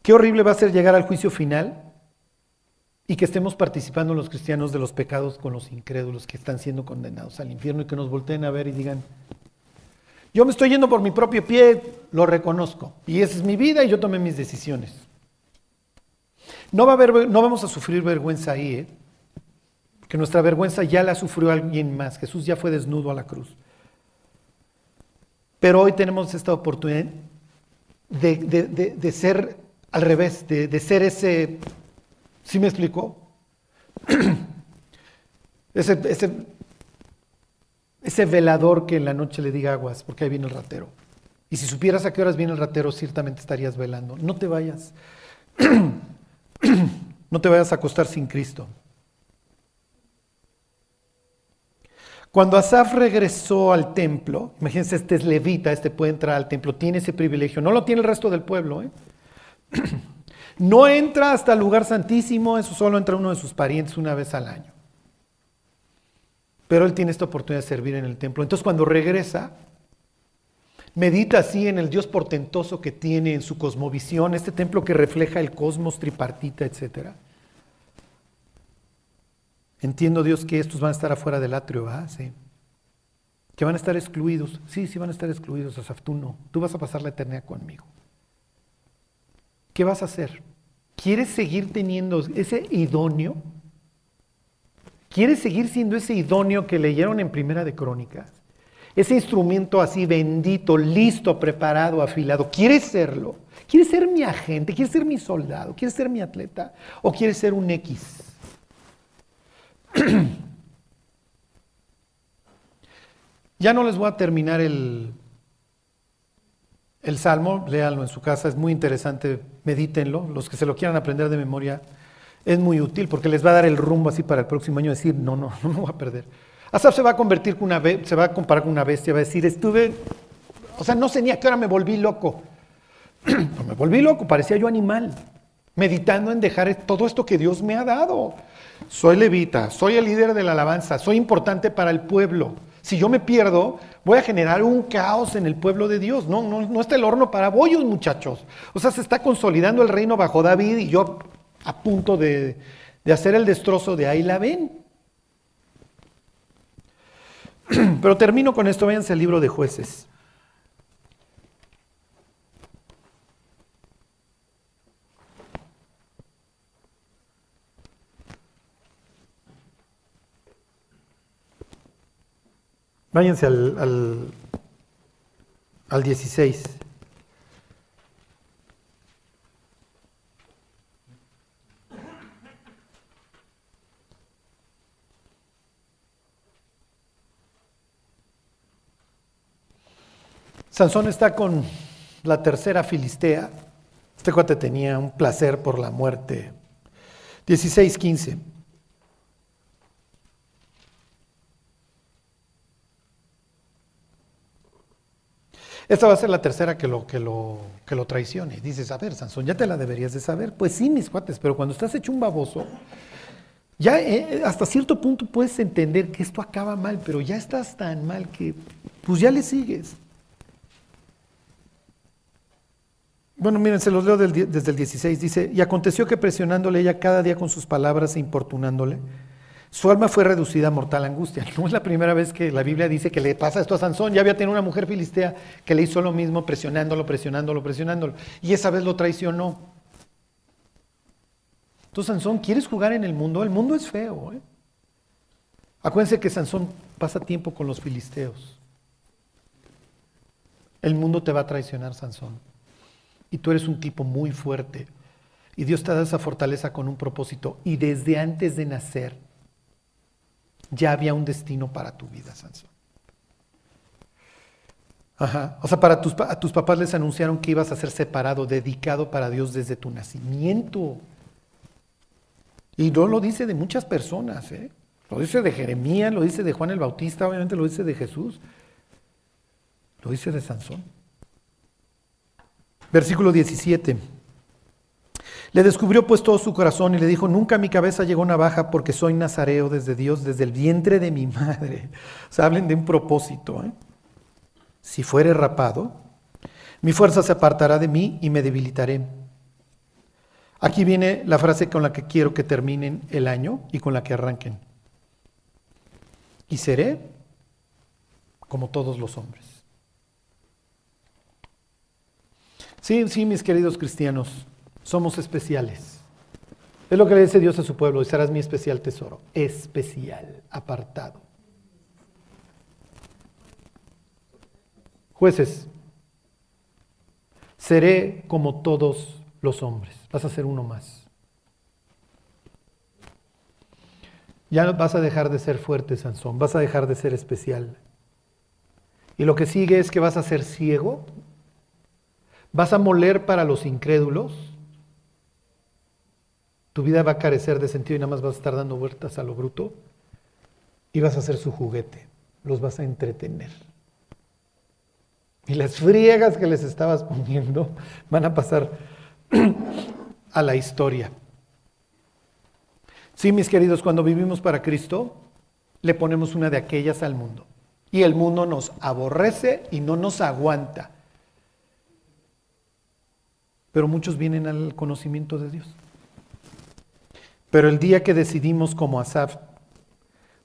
[SPEAKER 1] Qué horrible va a ser llegar al juicio final y que estemos participando los cristianos de los pecados con los incrédulos que están siendo condenados al infierno y que nos volteen a ver y digan, yo me estoy yendo por mi propio pie, lo reconozco. Y esa es mi vida y yo tomé mis decisiones. No, va a haber, no vamos a sufrir vergüenza ahí, ¿eh? que nuestra vergüenza ya la sufrió alguien más. Jesús ya fue desnudo a la cruz. Pero hoy tenemos esta oportunidad de, ser al revés, de, ser ese, ¿sí me explicó? ese, velador que en la noche le diga aguas, porque ahí viene el ratero. Y si supieras a qué horas viene el ratero, ciertamente estarías velando. No te vayas. no te vayas a acostar sin Cristo. Cuando Asaf regresó al templo, imagínense, este es levita, este puede entrar al templo, tiene ese privilegio, no lo tiene el resto del pueblo. ¿eh? no entra hasta el lugar santísimo, eso solo entra uno de sus parientes una vez al año. Pero él tiene esta oportunidad de servir en el templo. Entonces cuando regresa, medita así en el Dios portentoso que tiene en su cosmovisión, este templo que refleja el cosmos tripartita, etc. Entiendo Dios que estos van a estar afuera del atrio, ¿ah? Sí. Que van a estar excluidos. Sí, sí van a estar excluidos, Asaf, tú no. Tú vas a pasar la eternidad conmigo. ¿Qué vas a hacer? ¿Quieres seguir teniendo ese idóneo? ¿Quieres seguir siendo ese idóneo que leyeron en Primera de Crónicas? Ese instrumento así bendito, listo, preparado, afilado. ¿Quieres serlo? ¿Quieres ser mi agente? ¿Quieres ser mi soldado? ¿Quieres ser mi atleta? ¿O quieres ser un X? ya no les voy a terminar el, el salmo, léanlo en su casa, es muy interesante, medítenlo. Los que se lo quieran aprender de memoria, es muy útil porque les va a dar el rumbo así para el próximo año, decir, no, no, no me voy a perder. Asaf se va a convertir con una se va a comparar con una bestia, va a decir, estuve, o sea, no sé ni a qué hora me volví loco. me volví loco, parecía yo animal, meditando en dejar todo esto que Dios me ha dado. soy levita, soy el líder de la alabanza, soy importante para el pueblo. Si yo me pierdo, voy a generar un caos en el pueblo de Dios. No, no, no está el horno para bollos, muchachos. O sea, se está consolidando el reino bajo David y yo a punto de, de hacer el destrozo de ahí la ven. Pero termino con esto, váyanse al libro de jueces. Váyanse al, al, al 16. Sansón está con la tercera filistea. Este cuate tenía un placer por la muerte. 16, 15. Esta va a ser la tercera que lo, que lo, que lo traicione. Dices, a ver, Sansón, ya te la deberías de saber. Pues sí, mis cuates, pero cuando estás hecho un baboso, ya eh, hasta cierto punto puedes entender que esto acaba mal, pero ya estás tan mal que pues ya le sigues. Bueno, miren, se los leo desde el 16. Dice, y aconteció que presionándole ella cada día con sus palabras e importunándole, su alma fue reducida a mortal angustia. No es la primera vez que la Biblia dice que le pasa esto a Sansón. Ya había tenido una mujer filistea que le hizo lo mismo, presionándolo, presionándolo, presionándolo. Y esa vez lo traicionó. Entonces, Sansón, ¿quieres jugar en el mundo? El mundo es feo. ¿eh? Acuérdense que Sansón pasa tiempo con los filisteos. El mundo te va a traicionar, Sansón. Y tú eres un tipo muy fuerte. Y Dios te da esa fortaleza con un propósito. Y desde antes de nacer, ya había un destino para tu vida, Sansón. Ajá. O sea, para tus, a tus papás les anunciaron que ibas a ser separado, dedicado para Dios desde tu nacimiento. Y no lo dice de muchas personas, ¿eh? Lo dice de Jeremías, lo dice de Juan el Bautista, obviamente lo dice de Jesús. Lo dice de Sansón. Versículo 17. Le descubrió pues todo su corazón y le dijo, nunca a mi cabeza llegó navaja porque soy nazareo desde Dios, desde el vientre de mi madre. O sea, hablen de un propósito. ¿eh? Si fuere rapado, mi fuerza se apartará de mí y me debilitaré. Aquí viene la frase con la que quiero que terminen el año y con la que arranquen. Y seré como todos los hombres. Sí, sí, mis queridos cristianos, somos especiales. Es lo que le dice Dios a su pueblo, y serás mi especial tesoro, especial, apartado. Jueces, seré como todos los hombres, vas a ser uno más. Ya vas a dejar de ser fuerte, Sansón, vas a dejar de ser especial. Y lo que sigue es que vas a ser ciego, vas a moler para los incrédulos, tu vida va a carecer de sentido y nada más vas a estar dando vueltas a lo bruto y vas a ser su juguete, los vas a entretener. Y las friegas que les estabas poniendo van a pasar a la historia. Sí, mis queridos, cuando vivimos para Cristo, le ponemos una de aquellas al mundo. Y el mundo nos aborrece y no nos aguanta. Pero muchos vienen al conocimiento de Dios. Pero el día que decidimos como Asaf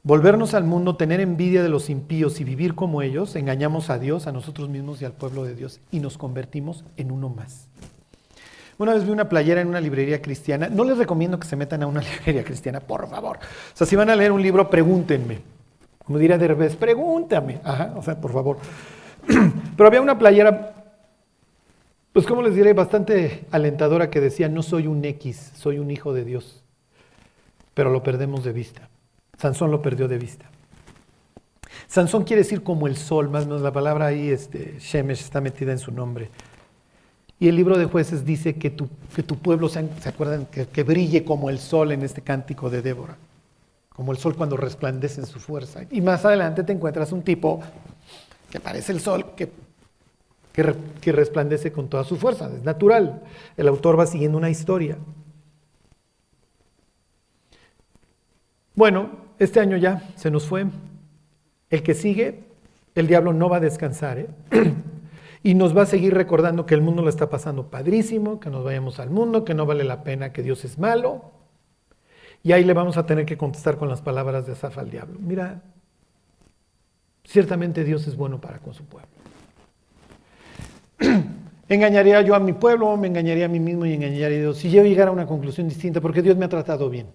[SPEAKER 1] volvernos al mundo, tener envidia de los impíos y vivir como ellos, engañamos a Dios, a nosotros mismos y al pueblo de Dios y nos convertimos en uno más. Una vez vi una playera en una librería cristiana. No les recomiendo que se metan a una librería cristiana, por favor. O sea, si van a leer un libro, pregúntenme. Como diría Derbez, pregúntame. Ajá, o sea, por favor. Pero había una playera, pues como les diré, bastante alentadora que decía, no soy un X, soy un hijo de Dios pero lo perdemos de vista. Sansón lo perdió de vista. Sansón quiere decir como el sol, más o menos la palabra ahí, este, Shemesh, está metida en su nombre. Y el libro de jueces dice que tu, que tu pueblo, se, acuerdan? Que, que, brille como el sol en este cántico de Débora, como el sol cuando resplandece en su fuerza. Y más adelante te encuentras un tipo que parece el sol, que, que, que resplandece con toda su fuerza, es natural. El autor va siguiendo una historia. Bueno, este año ya se nos fue. El que sigue, el diablo no va a descansar. ¿eh? y nos va a seguir recordando que el mundo lo está pasando padrísimo, que nos vayamos al mundo, que no vale la pena, que Dios es malo. Y ahí le vamos a tener que contestar con las palabras de Asaf al diablo. Mira, ciertamente Dios es bueno para con su pueblo. engañaría yo a mi pueblo, me engañaría a mí mismo y engañaría a Dios. Si yo llegara a una conclusión distinta, porque Dios me ha tratado bien.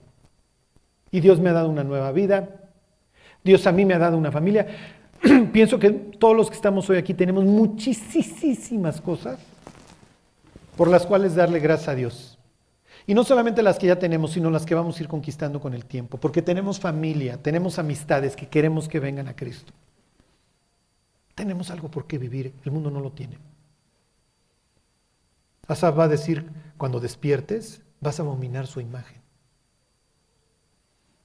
[SPEAKER 1] Y Dios me ha dado una nueva vida. Dios a mí me ha dado una familia. Pienso que todos los que estamos hoy aquí tenemos muchísimas cosas por las cuales darle gracias a Dios. Y no solamente las que ya tenemos, sino las que vamos a ir conquistando con el tiempo, porque tenemos familia, tenemos amistades que queremos que vengan a Cristo. Tenemos algo por qué vivir, el mundo no lo tiene. Asaf va a decir, cuando despiertes, vas a abominar su imagen.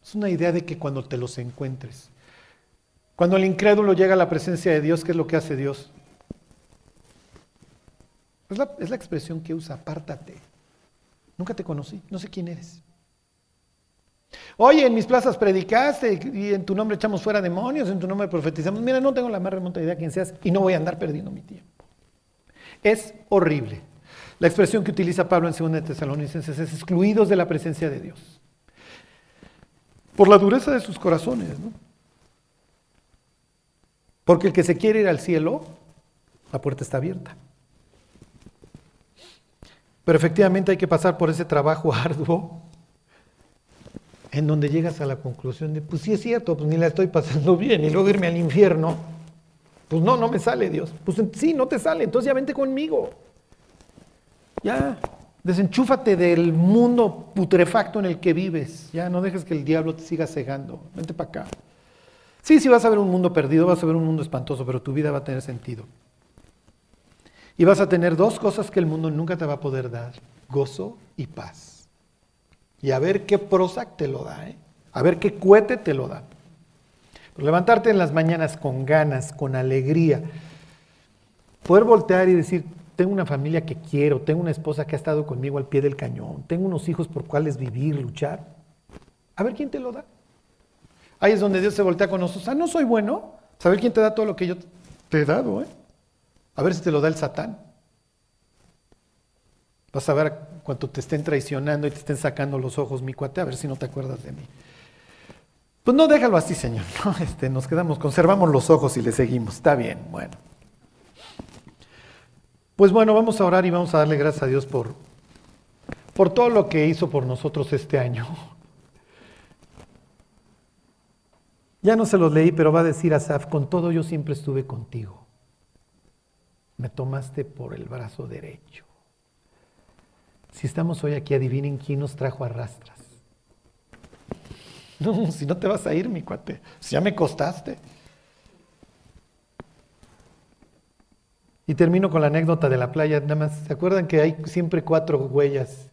[SPEAKER 1] Es una idea de que cuando te los encuentres, cuando el incrédulo llega a la presencia de Dios, ¿qué es lo que hace Dios? Es la, es la expresión que usa, apártate. Nunca te conocí, no sé quién eres. Oye, en mis plazas predicaste y en tu nombre echamos fuera demonios, en tu nombre profetizamos. Mira, no tengo la más remota idea de quién seas y no voy a andar perdiendo mi tiempo. Es horrible. La expresión que utiliza Pablo en 2 de Tesalonicenses es excluidos de la presencia de Dios. Por la dureza de sus corazones, ¿no? Porque el que se quiere ir al cielo, la puerta está abierta. Pero efectivamente hay que pasar por ese trabajo arduo en donde llegas a la conclusión de, pues sí es cierto, pues ni la estoy pasando bien, y luego irme al infierno, pues no, no me sale Dios. Pues sí, no te sale, entonces ya vente conmigo. Ya, desenchúfate del mundo putrefacto en el que vives. Ya, no dejes que el diablo te siga cegando. Vente para acá. Sí, sí vas a ver un mundo perdido, vas a ver un mundo espantoso, pero tu vida va a tener sentido. Y vas a tener dos cosas que el mundo nunca te va a poder dar, gozo y paz. Y a ver qué Prozac te lo da, ¿eh? a ver qué cohete te lo da. levantarte en las mañanas con ganas, con alegría, poder voltear y decir, tengo una familia que quiero, tengo una esposa que ha estado conmigo al pie del cañón, tengo unos hijos por cuales vivir, luchar. A ver quién te lo da. Ahí es donde Dios se voltea con nosotros. Ah, no soy bueno. Saber quién te da todo lo que yo te he dado, ¿eh? A ver si te lo da el Satán. Vas a ver cuánto te estén traicionando y te estén sacando los ojos, mi cuate, a ver si no te acuerdas de mí. Pues no, déjalo así, Señor. este, nos quedamos, conservamos los ojos y le seguimos. Está bien, bueno. Pues bueno, vamos a orar y vamos a darle gracias a Dios por, por todo lo que hizo por nosotros este año. Ya no se los leí, pero va a decir Asaf, con todo yo siempre estuve contigo. Me tomaste por el brazo derecho. Si estamos hoy aquí, adivinen quién nos trajo a rastras. No, si no te vas a ir, mi cuate. Si ya me costaste. Y termino con la anécdota de la playa, nada más, ¿se acuerdan que hay siempre cuatro huellas?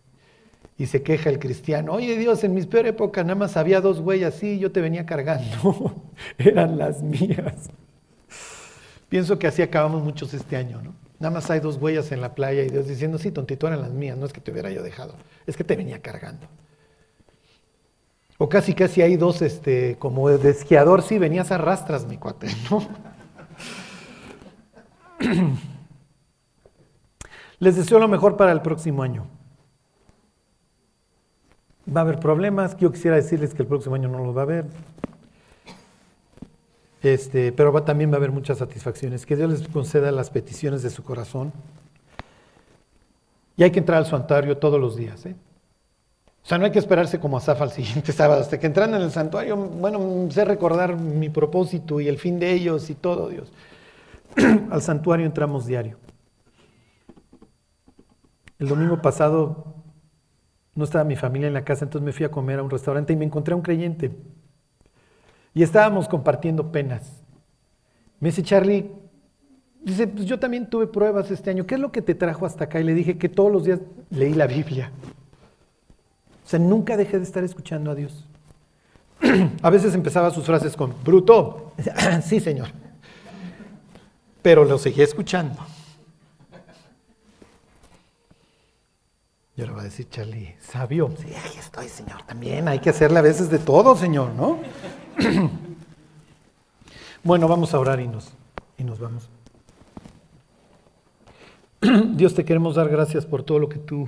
[SPEAKER 1] Y se queja el cristiano, oye Dios, en mis peor época nada más había dos huellas, sí, yo te venía cargando, eran las mías. Pienso que así acabamos muchos este año, ¿no? Nada más hay dos huellas en la playa y Dios diciendo, sí, tontito eran las mías, no es que te hubiera yo dejado, es que te venía cargando. O casi casi hay dos, este, como de esquiador, sí, venías a rastras, mi cuate, ¿no? Les deseo lo mejor para el próximo año. Va a haber problemas, yo quisiera decirles que el próximo año no los va a haber. Este, pero también va a haber muchas satisfacciones. Que Dios les conceda las peticiones de su corazón. Y hay que entrar al santuario todos los días. ¿eh? O sea, no hay que esperarse como Asaf al siguiente sábado. Hasta que entran en el santuario, bueno, sé recordar mi propósito y el fin de ellos y todo, Dios. al santuario entramos diario. El domingo pasado no estaba mi familia en la casa, entonces me fui a comer a un restaurante y me encontré a un creyente. Y estábamos compartiendo penas. Me dice Charlie, dice, pues yo también tuve pruebas este año. ¿Qué es lo que te trajo hasta acá? Y le dije que todos los días leí la Biblia. O sea, nunca dejé de estar escuchando a Dios. a veces empezaba sus frases con, bruto. sí, señor pero lo seguí escuchando. Y ahora va a decir Charlie, sabio. Sí, ahí estoy, Señor, también hay que hacerle a veces de todo, Señor, ¿no? bueno, vamos a orar y nos, y nos vamos. Dios, te queremos dar gracias por todo lo que tú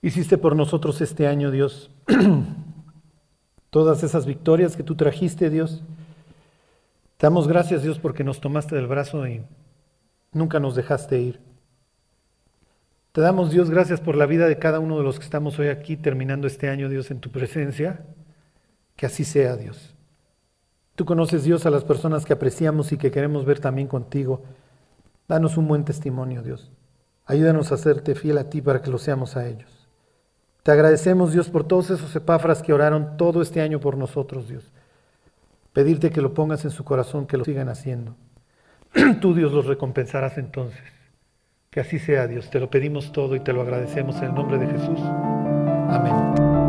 [SPEAKER 1] hiciste por nosotros este año, Dios. Todas esas victorias que tú trajiste, Dios. Te damos gracias, Dios, porque nos tomaste del brazo y nunca nos dejaste ir. Te damos, Dios, gracias por la vida de cada uno de los que estamos hoy aquí terminando este año, Dios, en tu presencia. Que así sea, Dios. Tú conoces, Dios, a las personas que apreciamos y que queremos ver también contigo. Danos un buen testimonio, Dios. Ayúdanos a hacerte fiel a ti para que lo seamos a ellos. Te agradecemos, Dios, por todos esos epáfras que oraron todo este año por nosotros, Dios. Pedirte que lo pongas en su corazón, que lo sigan haciendo. Tú, Dios, los recompensarás entonces. Que así sea, Dios. Te lo pedimos todo y te lo agradecemos en el nombre de Jesús. Amén.